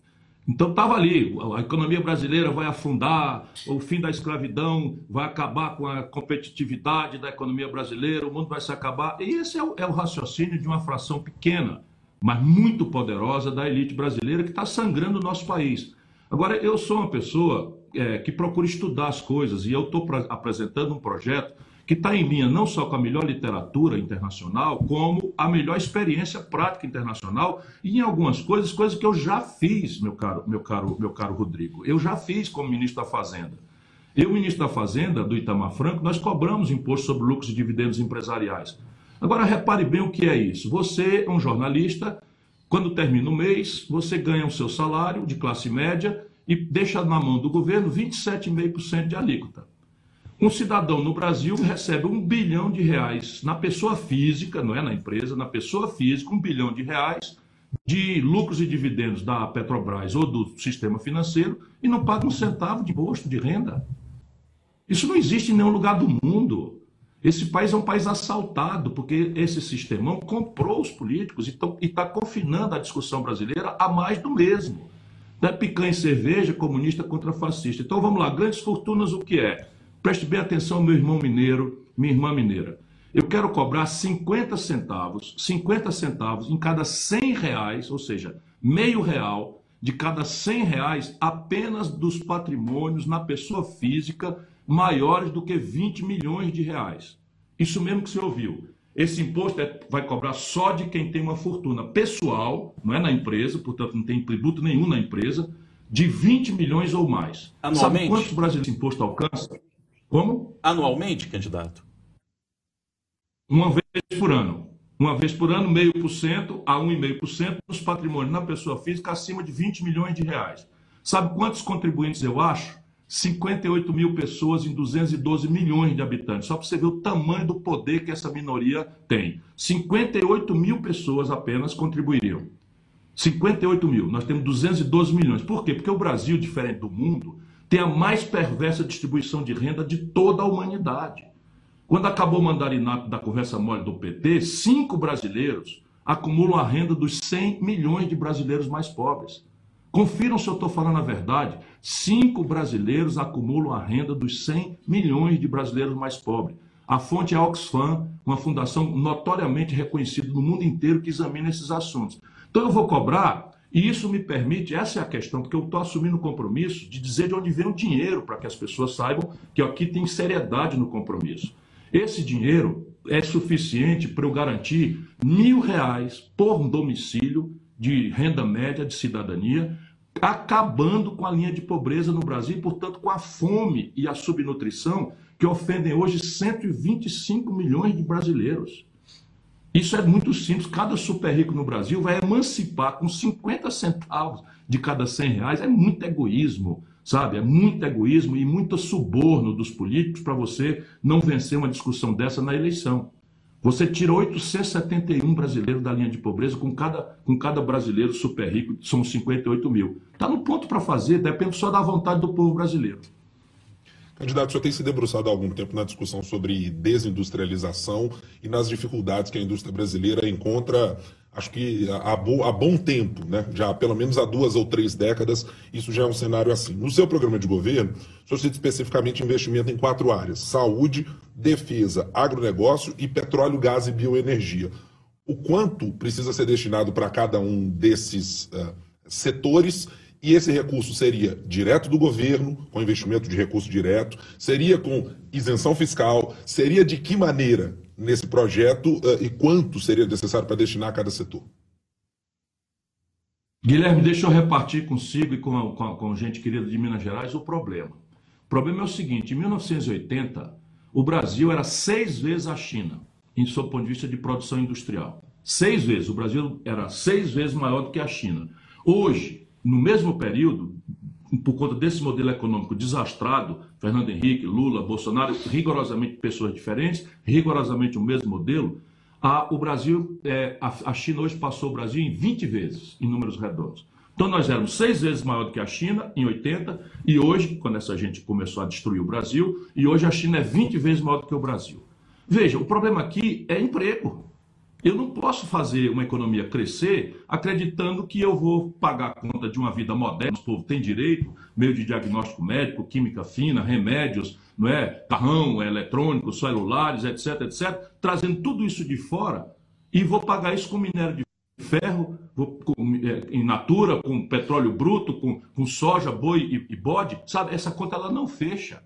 [SPEAKER 3] Então estava ali, a economia brasileira vai afundar, o fim da escravidão vai acabar com a competitividade da economia brasileira, o mundo vai se acabar. E esse é o, é o raciocínio de uma fração pequena mas muito poderosa da elite brasileira que está sangrando o nosso país. Agora, eu sou uma pessoa é, que procura estudar as coisas e eu estou apresentando um projeto que está em linha não só com a melhor literatura internacional, como a melhor experiência prática internacional e em algumas coisas, coisas que eu já fiz, meu caro, meu caro, meu caro Rodrigo. Eu já fiz como ministro da Fazenda. Eu, ministro da Fazenda, do Itamar Franco, nós cobramos imposto sobre lucros e dividendos empresariais. Agora, repare bem o que é isso. Você é um jornalista, quando termina o mês, você ganha o seu salário de classe média e deixa na mão do governo 27,5% de alíquota. Um cidadão no Brasil recebe um bilhão de reais na pessoa física, não é na empresa, na pessoa física, um bilhão de reais de lucros e dividendos da Petrobras ou do sistema financeiro e não paga um centavo de imposto de renda. Isso não existe em nenhum lugar do mundo. Esse país é um país assaltado, porque esse sistemão comprou os políticos e está confinando a discussão brasileira a mais do mesmo. Da picanha e cerveja, comunista contra fascista. Então vamos lá, grandes fortunas o que é? Preste bem atenção, meu irmão mineiro, minha irmã mineira. Eu quero cobrar 50 centavos, 50 centavos em cada 100 reais, ou seja, meio real de cada 100 reais apenas dos patrimônios na pessoa física maiores do que 20 milhões de reais. Isso mesmo que você ouviu. Esse imposto é, vai cobrar só de quem tem uma fortuna pessoal, não é na empresa, portanto não tem tributo nenhum na empresa, de 20 milhões ou mais.
[SPEAKER 2] Anualmente?
[SPEAKER 3] Sabe quantos brasileiros esse imposto alcança? Como?
[SPEAKER 2] Anualmente, candidato?
[SPEAKER 3] Uma vez por ano. Uma vez por ano, meio por cento a 1,5% dos patrimônios na pessoa física acima de 20 milhões de reais. Sabe quantos contribuintes eu acho? 58 mil pessoas em 212 milhões de habitantes. Só para você ver o tamanho do poder que essa minoria tem. 58 mil pessoas apenas contribuiriam. 58 mil. Nós temos 212 milhões. Por quê? Porque o Brasil, diferente do mundo, tem a mais perversa distribuição de renda de toda a humanidade. Quando acabou o mandarinato da conversa mole do PT, cinco brasileiros acumulam a renda dos 100 milhões de brasileiros mais pobres. Confiram se eu estou falando a verdade. Cinco brasileiros acumulam a renda dos 100 milhões de brasileiros mais pobres. A fonte é a Oxfam, uma fundação notoriamente reconhecida no mundo inteiro que examina esses assuntos. Então eu vou cobrar, e isso me permite, essa é a questão, porque eu estou assumindo o compromisso de dizer de onde vem o dinheiro, para que as pessoas saibam que aqui tem seriedade no compromisso. Esse dinheiro é suficiente para eu garantir mil reais por domicílio de renda média de cidadania, acabando com a linha de pobreza no Brasil portanto, com a fome e a subnutrição que ofendem hoje 125 milhões de brasileiros. Isso é muito simples. Cada super rico no Brasil vai emancipar com 50 centavos de cada 100 reais. É muito egoísmo, sabe? É muito egoísmo e muito suborno dos políticos para você não vencer uma discussão dessa na eleição. Você tira 871 brasileiros da linha de pobreza, com cada, com cada brasileiro super rico, são 58 mil. Está no ponto para fazer, depende só da vontade do povo brasileiro.
[SPEAKER 4] Candidato, o senhor tem se debruçado há algum tempo na discussão sobre desindustrialização e nas dificuldades que a indústria brasileira encontra, acho que há, há bom tempo, né? já pelo menos há duas ou três décadas, isso já é um cenário assim. No seu programa de governo, o senhor cita especificamente investimento em quatro áreas: saúde, defesa, agronegócio e petróleo, gás e bioenergia. O quanto precisa ser destinado para cada um desses uh, setores e esse recurso seria direto do governo, com investimento de recurso direto, seria com isenção fiscal, seria de que maneira nesse projeto uh, e quanto seria necessário para destinar a cada setor?
[SPEAKER 3] Guilherme, deixa eu repartir consigo e com, a, com, com gente querida de Minas Gerais o problema. O problema é o seguinte: em 1980, o Brasil era seis vezes a China, em seu ponto de vista de produção industrial. Seis vezes. O Brasil era seis vezes maior do que a China. Hoje, no mesmo período, por conta desse modelo econômico desastrado, Fernando Henrique, Lula, Bolsonaro, rigorosamente pessoas diferentes, rigorosamente o mesmo modelo, a, o Brasil, é, a, a, China hoje passou o Brasil em 20 vezes, em números redondos. Então nós éramos seis vezes maior do que a China em 80, e hoje, quando essa gente começou a destruir o Brasil, e hoje a China é 20 vezes maior do que o Brasil. Veja, o problema aqui é emprego. Eu não posso fazer uma economia crescer acreditando que eu vou pagar a conta de uma vida moderna. O povo tem direito, meio de diagnóstico médico, química fina, remédios, não é? carrão eletrônico, celulares, etc, etc, trazendo tudo isso de fora e vou pagar isso com minério de ferro, vou, com, é, in natura, com petróleo bruto, com, com soja, boi e, e bode, sabe? Essa conta ela não fecha.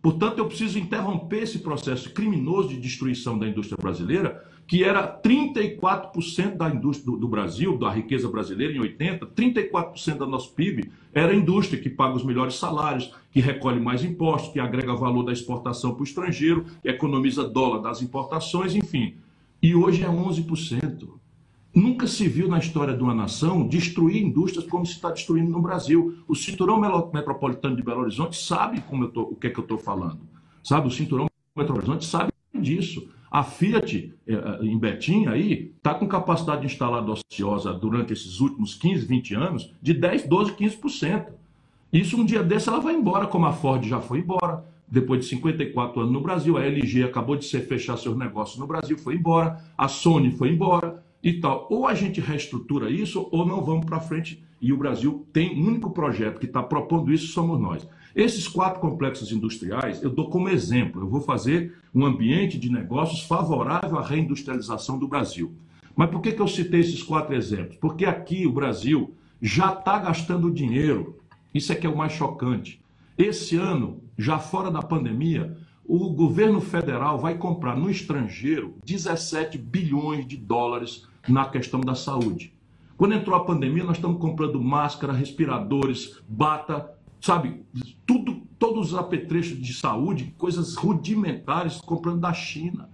[SPEAKER 3] Portanto, eu preciso interromper esse processo criminoso de destruição da indústria brasileira, que era 34% da indústria do, do, Brasil, da riqueza brasileira em 80, 34% do nosso PIB era indústria que paga os melhores salários, que recolhe mais impostos, que agrega valor da exportação para o estrangeiro, economiza dólar das importações, enfim. E hoje é 11%. Nunca se viu na história de uma nação destruir indústrias como se está destruindo no Brasil. O cinturão metropolitano de Belo Horizonte sabe como eu tô, o que é que eu estou falando. Sabe, o cinturão metropolitano sabe disso. A Fiat, eh, eh, em Betim, aí, está com capacidade instalada ociosa durante esses últimos 15, 20 anos de 10, 12, 15%. Isso um dia desse ela vai embora, como a Ford já foi embora, depois de 54 anos no Brasil. A LG acabou de ser fechar seus negócios no Brasil, foi embora. A Sony foi embora e tal. Ou a gente reestrutura isso, ou não vamos para frente. E o Brasil tem um único projeto que está propondo isso, somos nós. Esses quatro complexos industriais, eu dou como exemplo. Eu vou fazer um ambiente de negócios favorável à reindustrialização do Brasil. Mas por que, que eu citei esses quatro exemplos? Porque aqui o Brasil já está gastando dinheiro. Isso é que é o mais chocante. Esse ano, já fora da pandemia, o governo federal vai comprar no estrangeiro 17 bilhões de dólares na questão da saúde. Quando entrou a pandemia, nós estamos comprando máscara, respiradores, bata, sabe, tudo, todos os apetrechos de saúde, coisas rudimentares, comprando da China.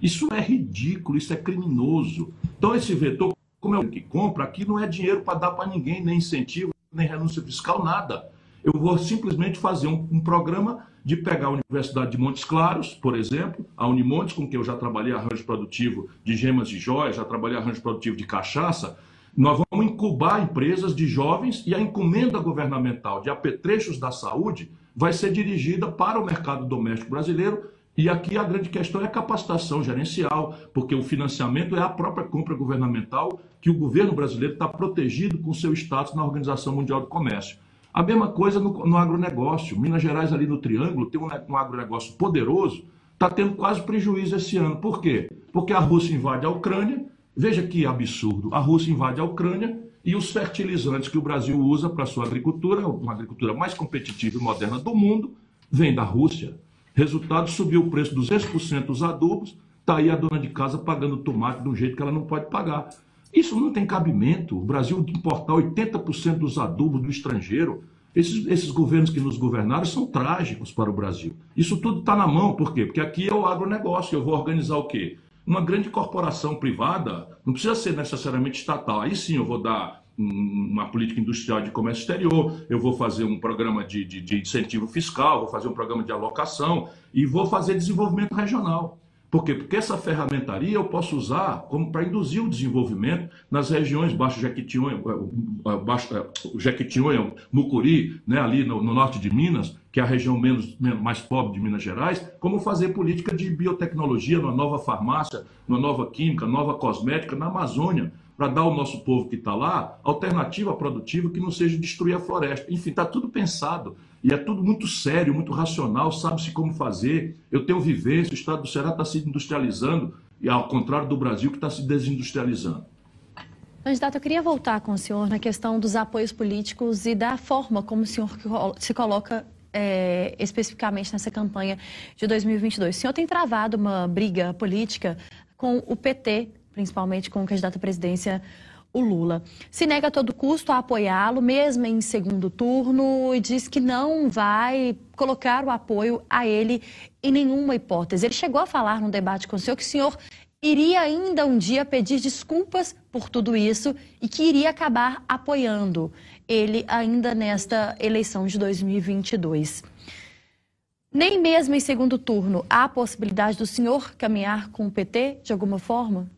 [SPEAKER 3] Isso é ridículo, isso é criminoso. Então, esse vetor, como é o que compra, aqui não é dinheiro para dar para ninguém, nem incentivo, nem renúncia fiscal, nada. Eu vou simplesmente fazer um, um, programa de pegar a Universidade de Montes Claros, por exemplo, a Unimontes, com quem eu já trabalhei arranjo produtivo de gemas de joias, já trabalhei arranjo produtivo de cachaça. Nós vamos incubar empresas de jovens e a encomenda governamental de apetrechos da saúde vai ser dirigida para o mercado doméstico brasileiro E aqui a grande questão é a capacitação gerencial, porque o financiamento é a própria compra governamental que o governo brasileiro está protegido com seu status na Organização Mundial do Comércio. A mesma coisa no, no agronegócio. Minas Gerais, ali no Triângulo, tem um, um agronegócio poderoso, está tendo quase prejuízo esse ano. Por quê? Porque a Rússia invade a Ucrânia. Veja que absurdo. A Rússia invade a Ucrânia e os fertilizantes que o Brasil usa para sua agricultura, uma agricultura mais competitiva e moderna do mundo, vem da Rússia. Resultado, subiu o preço 200% dos adubos, está aí a dona de casa pagando tomate de um jeito que ela não pode pagar. Isso não tem cabimento. O Brasil importar 80% dos adubos do estrangeiro. Esses, esses, governos que nos governaram são trágicos para o Brasil. Isso tudo está na mão, por quê? Porque aqui é o agronegócio. Eu vou organizar o quê? Uma grande corporação privada, não precisa ser necessariamente estatal. Aí sim eu vou dar uma política industrial de comércio exterior, eu vou fazer um programa de, de, de, incentivo fiscal, vou fazer um programa de alocação e vou fazer desenvolvimento regional. Por quê? Porque essa ferramentaria eu posso usar como para induzir o desenvolvimento nas regiões Baixo Jequitinhonha, eh, eh, Baixo, eh, Jequitinhonha Mucuri, né, ali no, no, norte de Minas, que é a região menos, mais pobre de Minas Gerais, como fazer política de biotecnologia numa nova farmácia, numa nova química, nova cosmética na Amazônia, para dar ao nosso povo que está lá alternativa produtiva que não seja destruir a floresta. Enfim, está tudo pensado e é tudo muito sério, muito racional, sabe-se como fazer. Eu tenho vivência, o estado do Ceará está se industrializando, e ao contrário do Brasil que está se desindustrializando.
[SPEAKER 1] Candidato, eu queria voltar com o senhor na questão dos apoios políticos e da forma como o senhor se coloca é, especificamente nessa campanha de 2022. O senhor tem travado uma briga política com o PT principalmente com o candidato à presidência, o Lula. Se nega a todo custo a apoiá-lo, mesmo em segundo turno, e diz que não vai colocar o apoio a ele em nenhuma hipótese. Ele chegou a falar num debate com o senhor que o senhor iria ainda um dia pedir desculpas por tudo isso e que iria acabar apoiando ele ainda nesta eleição de 2022. Nem mesmo em segundo turno há a possibilidade do senhor caminhar com o PT de alguma forma?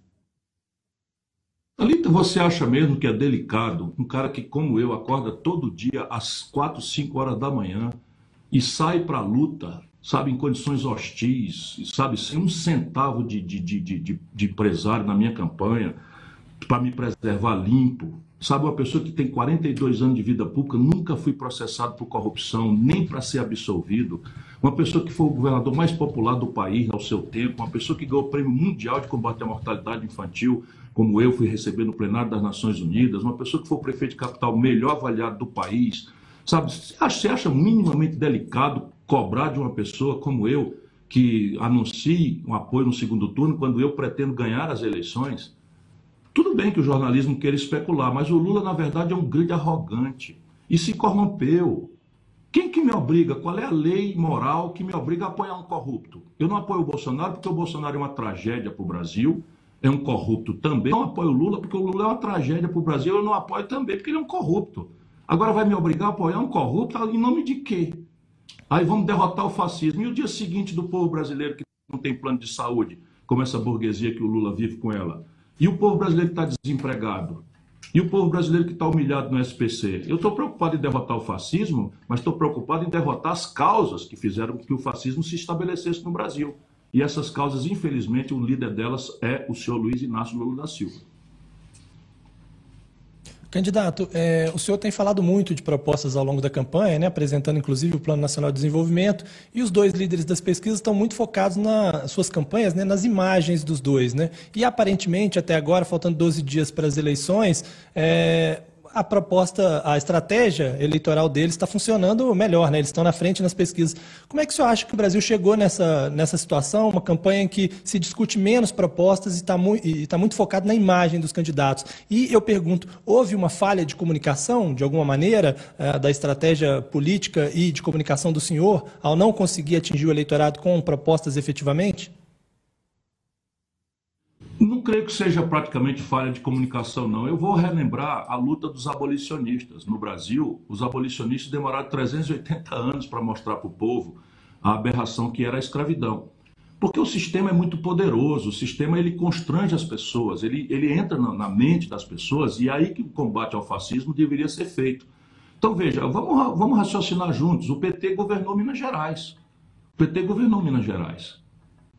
[SPEAKER 3] Alita, você acha mesmo que é delicado um cara que, como eu, acorda todo dia às 4, 5 horas da manhã e sai para a luta, sabe, em condições hostis, sabe, sem um centavo de, de, de, de, de empresário na minha campanha, para me preservar limpo, Sabe, uma pessoa que tem 42 anos de vida pública, nunca fui processado por corrupção, nem para ser absolvido. Uma pessoa que foi o governador mais popular do país ao seu tempo, uma pessoa que ganhou o prêmio mundial de combate à mortalidade infantil, como eu fui receber no plenário das Nações Unidas, uma pessoa que foi prefeito de capital melhor avaliado do país. Sabe, você acha minimamente delicado cobrar de uma pessoa como eu, que anuncie um apoio no segundo turno, quando eu pretendo ganhar as eleições? Tudo bem que o jornalismo queira especular, mas o Lula, na verdade, é um grande arrogante e se corrompeu. Quem que me obriga? Qual é a lei moral que me obriga a apoiar um corrupto? Eu não apoio o Bolsonaro porque o Bolsonaro é uma tragédia para o Brasil, é um corrupto também. Eu não apoio o Lula porque o Lula é uma tragédia para o Brasil, eu não apoio também porque ele é um corrupto. Agora vai me obrigar a apoiar um corrupto em nome de quê? Aí vamos derrotar o fascismo. E o dia seguinte do povo brasileiro que não tem plano de saúde, como essa burguesia que o Lula vive com ela? E o povo brasileiro que está desempregado? E o povo brasileiro que está humilhado no SPC? Eu estou preocupado em derrotar o fascismo, mas estou preocupado em derrotar as causas que fizeram que o fascismo se estabelecesse no Brasil. E essas causas, infelizmente, o líder delas é o senhor Luiz Inácio Lula da Silva.
[SPEAKER 5] Candidato, é, o senhor tem falado muito de propostas ao longo da campanha, né, apresentando inclusive o Plano Nacional de Desenvolvimento, e os dois líderes das pesquisas estão muito focados nas suas campanhas, né, nas imagens dos dois. Né? E aparentemente, até agora, faltando 12 dias para as eleições, é, a proposta, a estratégia eleitoral deles está funcionando melhor, né? Eles estão na frente nas pesquisas. Como é que o senhor acha que o Brasil chegou nessa, nessa situação, uma campanha em que se discute menos propostas e está mu tá muito focado na imagem dos candidatos? E eu pergunto, houve uma falha de comunicação, de alguma maneira, eh, da estratégia política e de comunicação do senhor, ao não conseguir atingir o eleitorado com propostas efetivamente?
[SPEAKER 3] Não creio que seja praticamente falha de comunicação, não. Eu vou relembrar a luta dos abolicionistas. No Brasil, os abolicionistas demoraram 380 anos para mostrar para o povo a aberração que era a escravidão. Porque o sistema é muito poderoso, o sistema ele constrange as pessoas, ele, ele entra na, na mente das pessoas e é aí que o combate ao fascismo deveria ser feito. Então veja, vamos, vamos raciocinar juntos. O PT governou Minas Gerais. O PT governou Minas Gerais.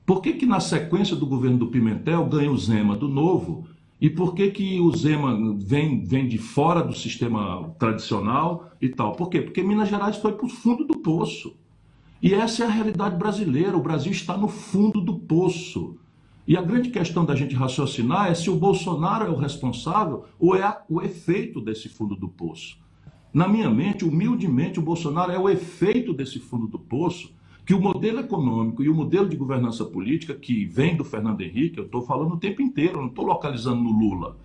[SPEAKER 3] Por que, que na sequência do governo do Pimentel ganha o Zema do Novo? E por que, que o Zema vem, vem de fora do sistema tradicional e tal? Por quê? Porque Minas Gerais foi para o fundo do poço. E essa é a realidade brasileira. O Brasil está no fundo do poço. E a grande questão da gente raciocinar é se o Bolsonaro é o responsável ou é o efeito desse fundo do poço. Na minha mente, humildemente, o Bolsonaro é o efeito desse fundo do poço, que o modelo econômico e o modelo de governança política que vem do Fernando Henrique, eu estou falando o tempo inteiro, não estou localizando no Lula.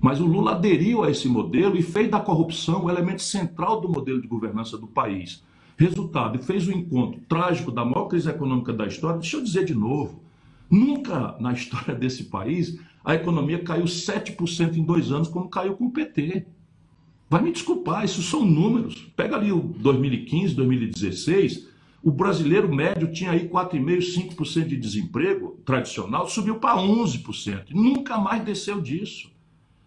[SPEAKER 3] Mas o Lula aderiu a esse modelo e fez da corrupção o elemento central do modelo de governança do país. Resultado, fez o um encontro trágico da maior crise econômica da história. Deixa eu dizer de novo: nunca na história desse país a economia caiu 7% em dois anos, como caiu com o PT. Vai me desculpar, isso são números. Pega ali o 2015, 2016, o brasileiro médio tinha aí 4,5%, 5% de desemprego tradicional, subiu para 11%. Nunca mais desceu disso.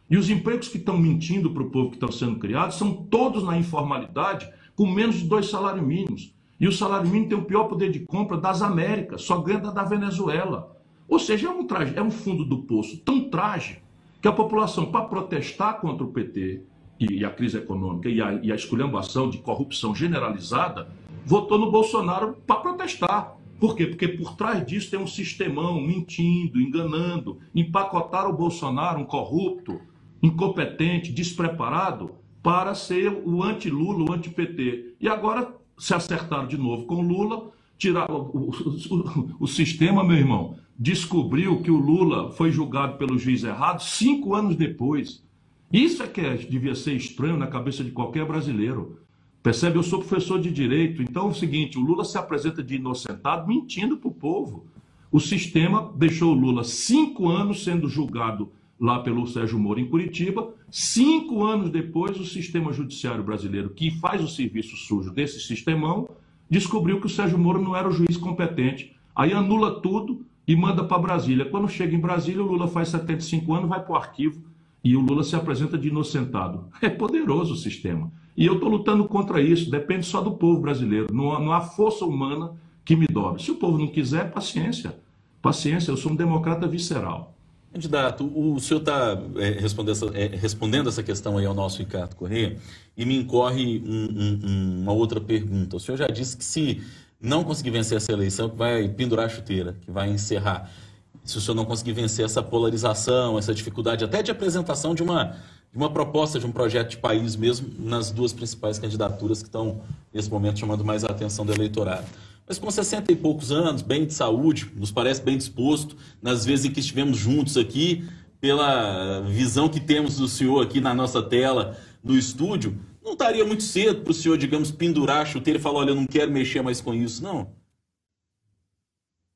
[SPEAKER 3] E os empregos que estão mentindo para o povo que estão sendo criados são todos na informalidade com menos de dois salários mínimos. E o salário mínimo tem o pior poder de compra das Américas, só ganha da Venezuela. Ou seja, é um, traje, é um fundo do poço tão trágico que a população, para protestar contra o PT e, a crise econômica e a, e a esculhambação de corrupção generalizada, votou no Bolsonaro para protestar. Por quê? Porque por trás disso tem um sistemão mentindo, enganando, empacotar o Bolsonaro, um corrupto, incompetente, despreparado, para ser o anti-Lula, o anti-PT. E agora se acertaram de novo com o Lula, tiraram o, o, o, sistema, meu irmão, descobriu que o Lula foi julgado pelo juiz errado cinco anos depois. Isso é que é, devia ser estranho na cabeça de qualquer brasileiro. Percebe? Eu sou professor de direito, então é o seguinte: o Lula se apresenta de inocentado mentindo para o povo. O sistema deixou o Lula cinco anos sendo julgado lá pelo Sérgio Moro em Curitiba. Cinco anos depois, o sistema judiciário brasileiro, que faz o serviço sujo desse sistemão, descobriu que o Sérgio Moro não era o juiz competente. Aí anula tudo e manda para Brasília. Quando chega em Brasília, o Lula faz 75 anos, vai para o arquivo e o Lula se apresenta de inocentado. É poderoso o sistema. E eu estou lutando contra isso, depende só do povo brasileiro. Não, não há força humana que me dobre. Se o povo não quiser, paciência. Paciência, eu sou um democrata visceral.
[SPEAKER 2] Candidato, o senhor está é, respondendo, é, respondendo essa questão aí ao nosso Ricardo Corrêa e me incorre um, um, uma outra pergunta. O senhor já disse que se não conseguir vencer essa eleição, que vai pendurar a chuteira, que vai encerrar. Se o senhor não conseguir vencer essa polarização, essa dificuldade até de apresentação de uma, de uma proposta, de um projeto de país mesmo, nas duas principais candidaturas que estão, nesse momento, chamando mais a atenção do eleitorado mas com 60 e poucos anos, bem de saúde, nos parece bem disposto, nas vezes em que estivemos juntos aqui, pela visão que temos do senhor aqui na nossa tela, no estúdio, não estaria muito cedo para o senhor, digamos, pendurar a chuteira e falar, olha, eu não quero mexer mais com isso, não?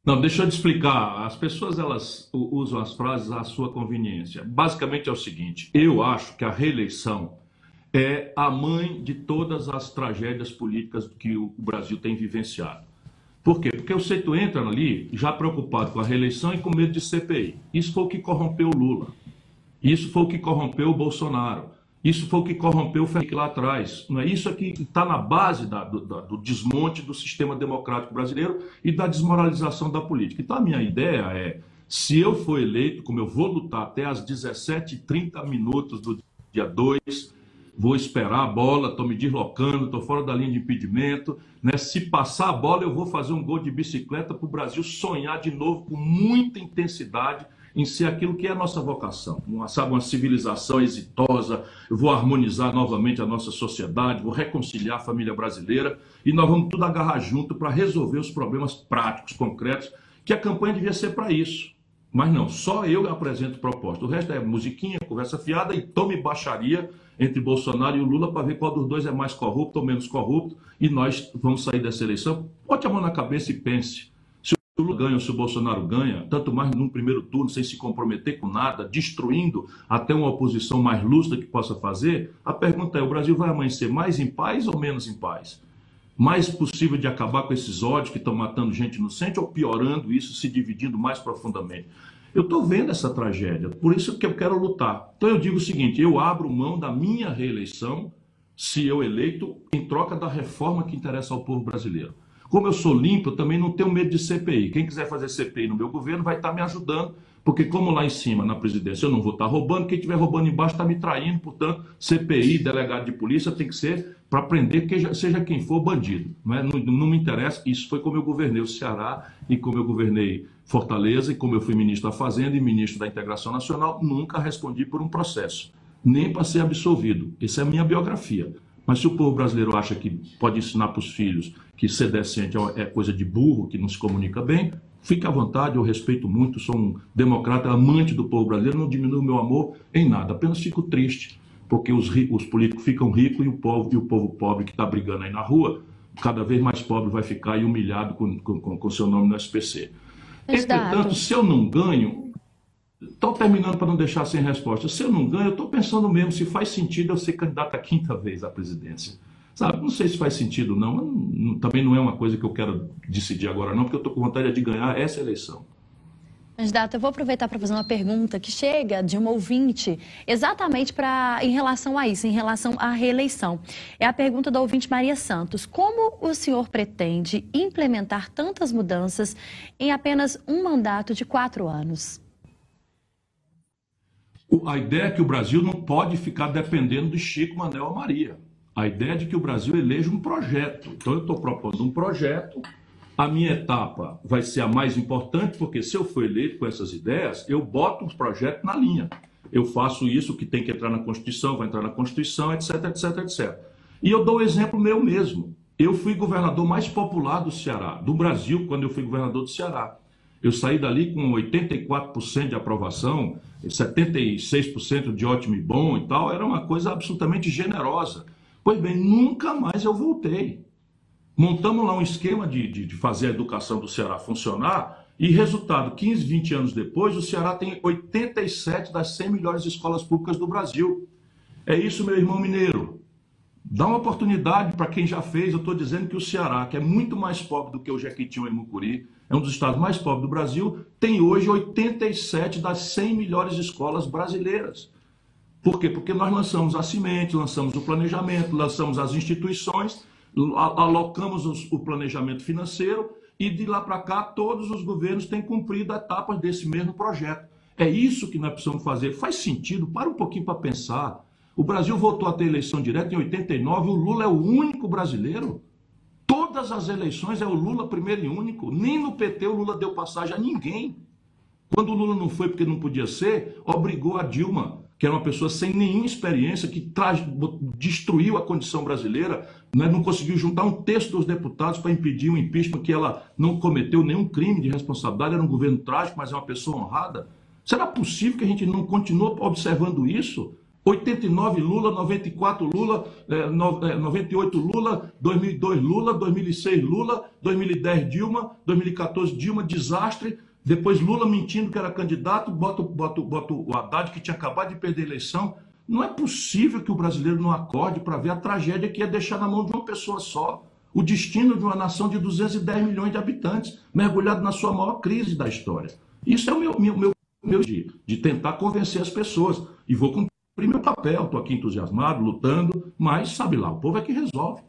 [SPEAKER 3] Não, deixa eu te explicar. As pessoas elas usam as frases à sua conveniência. Basicamente é o seguinte: eu acho que a reeleição é a mãe de todas as tragédias políticas que o Brasil tem vivenciado. Por quê? Porque o Seito entra ali já preocupado com a reeleição e com medo de CPI. Isso foi o que corrompeu o Lula. Isso foi o que corrompeu o Bolsonaro. Isso foi o que corrompeu o Felipe lá atrás. Não é isso que está na base da, do, da, do, desmonte do sistema democrático brasileiro e da desmoralização da política. Então a minha ideia é, se eu for eleito, como eu vou lutar até às 17h30 minutos do dia 2, vou esperar a bola, estou me deslocando, estou fora da linha de impedimento. Né? Se passar a bola, eu vou fazer um gol de bicicleta para o Brasil sonhar de novo com muita intensidade em ser aquilo que é a nossa vocação, uma, sabe, uma civilização exitosa. Eu vou harmonizar novamente a nossa sociedade, vou reconciliar a família brasileira e nós vamos tudo agarrar junto para resolver os problemas práticos, concretos, que a campanha devia ser para isso. Mas não, só eu apresento proposta. O resto é musiquinha, conversa fiada e tome baixaria entre Bolsonaro e o Lula para ver qual dos dois é mais corrupto ou menos corrupto e nós vamos sair dessa eleição. Bote a mão na cabeça e pense. Lula ganha ou se o Bolsonaro ganha, tanto mais num primeiro turno, sem se comprometer com nada, destruindo até uma oposição mais lúcida que possa fazer, a pergunta é: o Brasil vai amanhecer mais em paz ou menos em paz? Mais possível de acabar com esses ódios que estão matando gente inocente ou piorando isso, se dividindo mais profundamente? Eu estou vendo essa tragédia, por isso que eu quero lutar. Então eu digo o seguinte: eu abro mão da minha reeleição, se eu eleito, em troca da reforma que interessa ao povo brasileiro. Como eu sou limpo, eu também não tenho medo de CPI. Quem quiser fazer CPI no meu governo vai estar me ajudando, porque como lá em cima, na presidência, eu não vou estar roubando, quem estiver roubando embaixo está me traindo, portanto, CPI, delegado de polícia, tem que ser para prender que seja quem for bandido. Não, é? não, não me interessa, isso foi como eu governei o Ceará e como eu governei Fortaleza e como eu fui ministro da Fazenda e ministro da Integração Nacional, nunca respondi por um processo, nem para ser absolvido. Essa é a minha biografia. Mas se o povo brasileiro acha que pode ensinar para os filhos que ser decente é coisa de burro, que não se comunica bem, fique à vontade, eu respeito muito, sou um democrata, amante do povo brasileiro, não diminuo meu amor em nada, apenas fico triste, porque os, os políticos ficam ricos e o povo, e o povo pobre que está brigando aí na rua, cada vez mais pobre vai ficar e humilhado com, com, com seu nome no SPC. Entretanto, se eu não ganho, estou terminando para não deixar sem resposta. Se eu não ganho, eu estou pensando mesmo se faz sentido eu ser candidato a quinta vez à presidência. Sabe, não sei se faz sentido não, também não é uma coisa que eu quero decidir agora não, porque eu estou com vontade de ganhar essa eleição.
[SPEAKER 1] Candidato, eu vou aproveitar para fazer uma pergunta que chega de uma ouvinte exatamente para em relação a isso, em relação à reeleição. É a pergunta da ouvinte Maria Santos. Como o senhor pretende implementar tantas mudanças em apenas um mandato de quatro anos?
[SPEAKER 3] A ideia é que o Brasil não pode ficar dependendo de Chico, Manuel Maria. A ideia é de que o Brasil eleja um projeto. Então, eu estou propondo um projeto a minha etapa vai ser a mais importante, porque se eu for eleito com essas ideias, eu boto o projeto na linha. Eu faço isso que tem que entrar na Constituição, vai entrar na Constituição, etc, etc, etc. E eu dou o um exemplo meu mesmo. Eu fui governador mais popular do Ceará, do Brasil, quando eu fui governador do Ceará. Eu saí dali com 84% de aprovação, 76% de ótimo e bom e tal. Era uma coisa absolutamente generosa. Pois bem, nunca mais eu voltei. Montamos lá um esquema de, de, de fazer a educação do Ceará funcionar e, resultado, 15, 20 anos depois, o Ceará tem 87 das 100 melhores escolas públicas do Brasil. É isso, meu irmão mineiro. Dá uma oportunidade para quem já fez. Eu estou dizendo que o Ceará, que é muito mais pobre do que o Jequitinhonha e Mucuri, é um dos estados mais pobres do Brasil, tem hoje 87 das 100 melhores escolas brasileiras. Por quê? Porque nós lançamos a semente, lançamos o planejamento, lançamos as instituições alocamos o planejamento financeiro e de lá para cá todos os governos têm cumprido etapas desse mesmo projeto. É isso que nós precisamos fazer. Faz sentido, para um pouquinho para pensar. O Brasil voltou a ter eleição direta em 89, o Lula é o único brasileiro. Todas as eleições é o Lula primeiro e único. Nem no PT o Lula deu passagem a ninguém. Quando o Lula não foi porque não podia ser, obrigou a Dilma que era uma pessoa sem nenhuma experiência, que destruiu a condição brasileira, né? não conseguiu juntar um terço dos deputados para impedir o impeachment, que ela não cometeu nenhum crime de responsabilidade, era um governo trágico, mas é uma pessoa honrada. Será possível que a gente não continue observando isso? 89 Lula, 94 Lula, 98 Lula, 2002 Lula, 2006 Lula, 2010 Dilma, 2014 Dilma, desastre. Depois Lula mentindo que era candidato, bota, bota, bota o Haddad que tinha acabado de perder a eleição. Não é possível que o brasileiro não acorde para ver a tragédia que é deixar na mão de uma pessoa só o destino de uma nação de 210 milhões de habitantes, mergulhado na sua maior crise da história. Isso é o meu, meu, meu, meu de, de tentar convencer as pessoas. E vou cumprir meu papel, estou aqui entusiasmado, lutando, mas sabe lá, o povo é que resolve.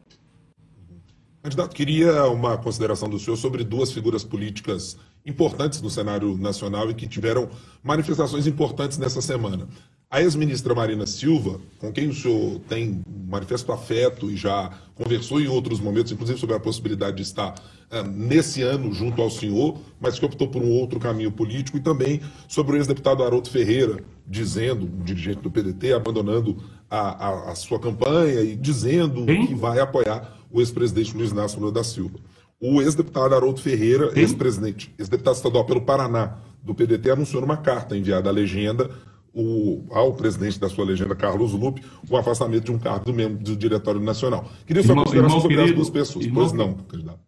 [SPEAKER 4] Candidato, queria uma consideração do senhor sobre duas figuras políticas importantes no cenário nacional e que tiveram manifestações importantes nessa semana. A ex-ministra Marina Silva, com quem o senhor tem manifesto afeto e já conversou em outros momentos, inclusive sobre a possibilidade de estar uh, nesse ano junto ao senhor, mas que optou por um outro caminho político, e também sobre o ex-deputado Haroldo Ferreira, dizendo, um dirigente do PDT, abandonando a, a, a sua campanha e dizendo que vai apoiar o ex-presidente Luiz Inácio Lula da Silva. O ex-deputado Haroldo Ferreira, ex-presidente, ex-deputado estadual pelo Paraná do PDT, anunciou numa carta enviada à legenda o, ao presidente da sua legenda, Carlos Lupe, o afastamento de um cargo do membro do Diretório Nacional. Queria sua irmão, consideração irmão sobre querido, as duas pessoas. Irmão, pois não, candidato.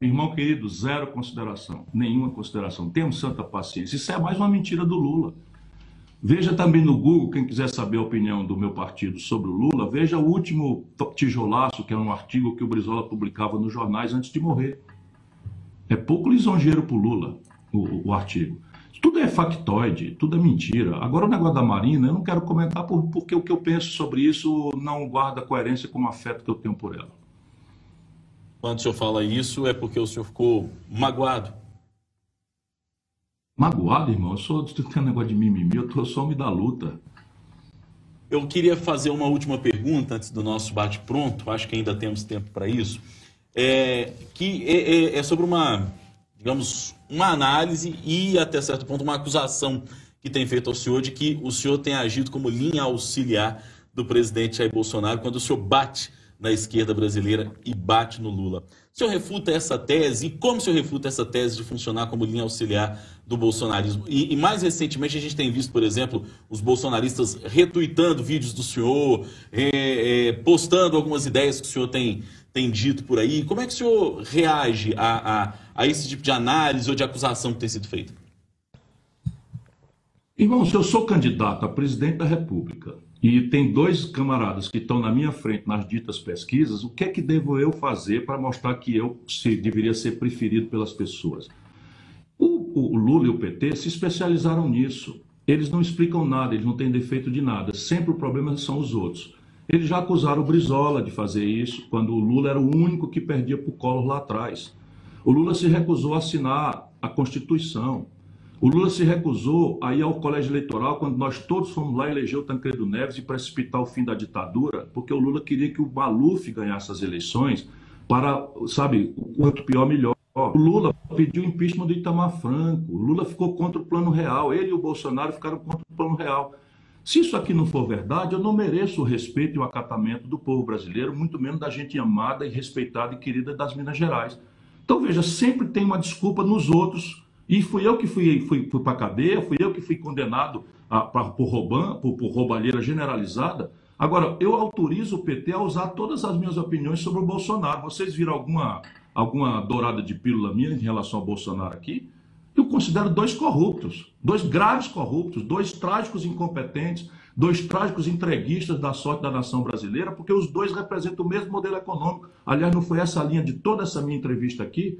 [SPEAKER 3] Irmão querido, zero consideração, nenhuma consideração. Temos santa paciência. Isso é mais uma mentira do Lula. Veja também no Google, quem quiser saber a opinião do meu partido sobre o Lula, veja o último tijolaço, que é um artigo que o Brizola publicava nos jornais antes de morrer. É pouco lisonjeiro para o Lula, o, o artigo. Tudo é factoide, tudo é mentira. Agora, o negócio da Marina, eu não quero comentar porque o que eu penso sobre isso não guarda coerência com o afeto que eu tenho por ela.
[SPEAKER 2] Quando o senhor fala isso, é porque o senhor ficou magoado.
[SPEAKER 3] Magoado, irmão? Eu sou, tem um negócio de mimimi, eu tô só homem da luta.
[SPEAKER 2] Eu queria fazer uma última pergunta antes do nosso bate-pronto, acho que ainda temos tempo para isso, é, que é, é, é, sobre uma, digamos, uma análise e, até certo ponto, uma acusação que tem feito ao senhor de que o senhor tem agido como linha auxiliar do presidente Jair Bolsonaro quando o senhor bate na esquerda brasileira e bate no Lula. O senhor refuta essa tese e como o senhor refuta essa tese de funcionar como linha auxiliar do bolsonarismo? E, e mais recentemente a gente tem visto, por exemplo, os bolsonaristas retuitando vídeos do senhor, é, é, postando algumas ideias que o senhor tem, tem dito por aí. Como é que o senhor reage a, a, a esse tipo de análise ou de acusação que tem sido feita?
[SPEAKER 3] Irmão, se eu sou candidato a presidente da República e tem dois camaradas que estão na minha frente nas ditas pesquisas, o que é que devo eu fazer para mostrar que eu se, deveria ser preferido pelas pessoas? O, o, Lula e o PT se especializaram nisso. Eles não explicam nada, eles não têm defeito de nada. Sempre o problema são os outros. Eles já acusaram o Brizola de fazer isso, quando o Lula era o único que perdia para o Collor lá atrás. O Lula se recusou a assinar a Constituição. O Lula se recusou a ir ao colégio eleitoral quando nós todos fomos lá eleger o Tancredo Neves e precipitar o fim da ditadura, porque o Lula queria que o Maluf ganhasse as eleições para, sabe, o quanto pior, melhor. O Lula pediu impeachment do Itamar Franco. O Lula ficou contra o plano real. Ele e o Bolsonaro ficaram contra o plano real. Se isso aqui não for verdade, eu não mereço o respeito e o acatamento do povo brasileiro, muito menos da gente amada e respeitada e querida das Minas Gerais. Então, veja, sempre tem uma desculpa nos outros e fui eu que fui, fui, fui para a cadeia, fui eu que fui condenado a, pra, por, rouban, por, por roubalheira generalizada. Agora, eu autorizo o PT a usar todas as minhas opiniões sobre o Bolsonaro. Vocês viram alguma, alguma dourada de pílula minha em relação ao Bolsonaro aqui? Eu considero dois corruptos, dois graves corruptos, dois trágicos incompetentes, dois trágicos entreguistas da sorte da nação brasileira, porque os dois representam o mesmo modelo econômico. Aliás, não foi essa a linha de toda essa minha entrevista aqui?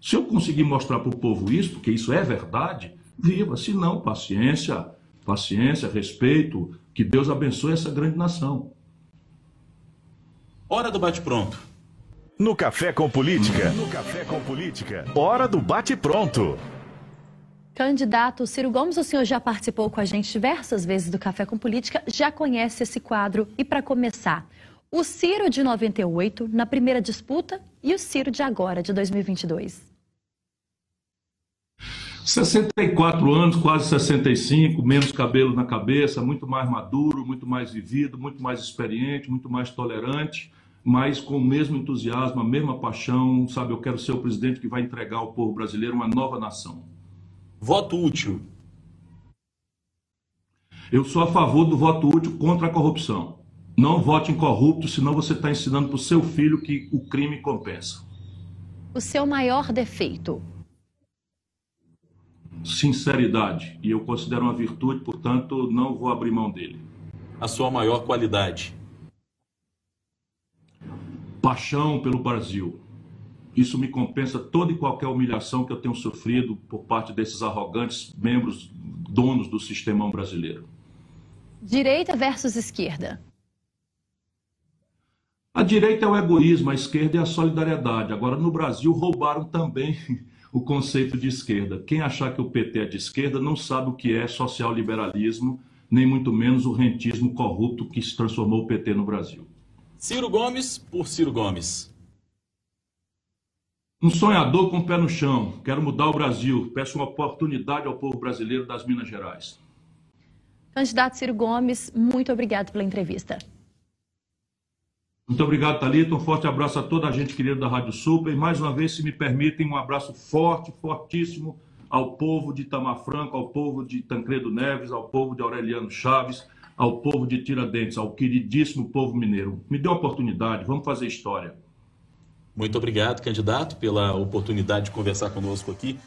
[SPEAKER 3] Se eu conseguir mostrar para o povo isso, porque isso é verdade, viva. Se não, paciência, paciência, respeito. Que Deus abençoe essa grande nação.
[SPEAKER 2] Hora do bate-pronto.
[SPEAKER 6] No Café com Política. No Café com Política. Hora do bate-pronto.
[SPEAKER 1] Candidato Ciro Gomes, o senhor já participou com a gente diversas vezes do Café com Política, já conhece esse quadro. E para começar, o Ciro de 98 na primeira disputa e o Ciro de agora, de 2022.
[SPEAKER 3] 64 anos, quase 65, menos cabelo na cabeça, muito mais maduro, muito mais vivido, muito mais experiente, muito mais tolerante, mas com o mesmo entusiasmo, a mesma paixão, sabe? Eu quero ser o presidente que vai entregar ao povo brasileiro uma nova nação.
[SPEAKER 2] Voto útil.
[SPEAKER 3] Eu sou a favor do voto útil contra a corrupção. Não vote em corrupto, senão você está ensinando para o seu filho que o crime compensa.
[SPEAKER 1] O seu maior defeito
[SPEAKER 3] sinceridade e eu considero uma virtude, portanto, não vou abrir mão dele.
[SPEAKER 2] A sua maior qualidade?
[SPEAKER 3] Paixão pelo Brasil. Isso me compensa toda e qualquer humilhação que eu tenho sofrido por parte desses arrogantes membros, donos do sistema brasileiro.
[SPEAKER 1] Direita versus esquerda.
[SPEAKER 3] A direita é o egoísmo, a esquerda é a solidariedade. Agora, no Brasil, roubaram também o conceito de esquerda. Quem achar que o PT é de esquerda não sabe o que é social-liberalismo, nem muito menos o rentismo corrupto que se transformou o PT no Brasil.
[SPEAKER 2] Ciro Gomes por Ciro Gomes.
[SPEAKER 3] Um sonhador com o pé no chão. Quero mudar o Brasil. Peço uma oportunidade ao povo brasileiro das Minas Gerais.
[SPEAKER 1] Candidato Ciro Gomes, muito obrigado pela entrevista.
[SPEAKER 3] Muito obrigado, Thalita. Um forte abraço a toda a gente querida da Rádio Super. E mais uma vez, se me permitem, um abraço forte, fortíssimo ao povo de Itamar Franco, ao povo de Tancredo Neves, ao povo de Aureliano Chaves, ao povo de Tiradentes, ao queridíssimo povo mineiro. Me dê uma oportunidade, vamos fazer história.
[SPEAKER 2] Muito obrigado, candidato, pela oportunidade de conversar conosco aqui.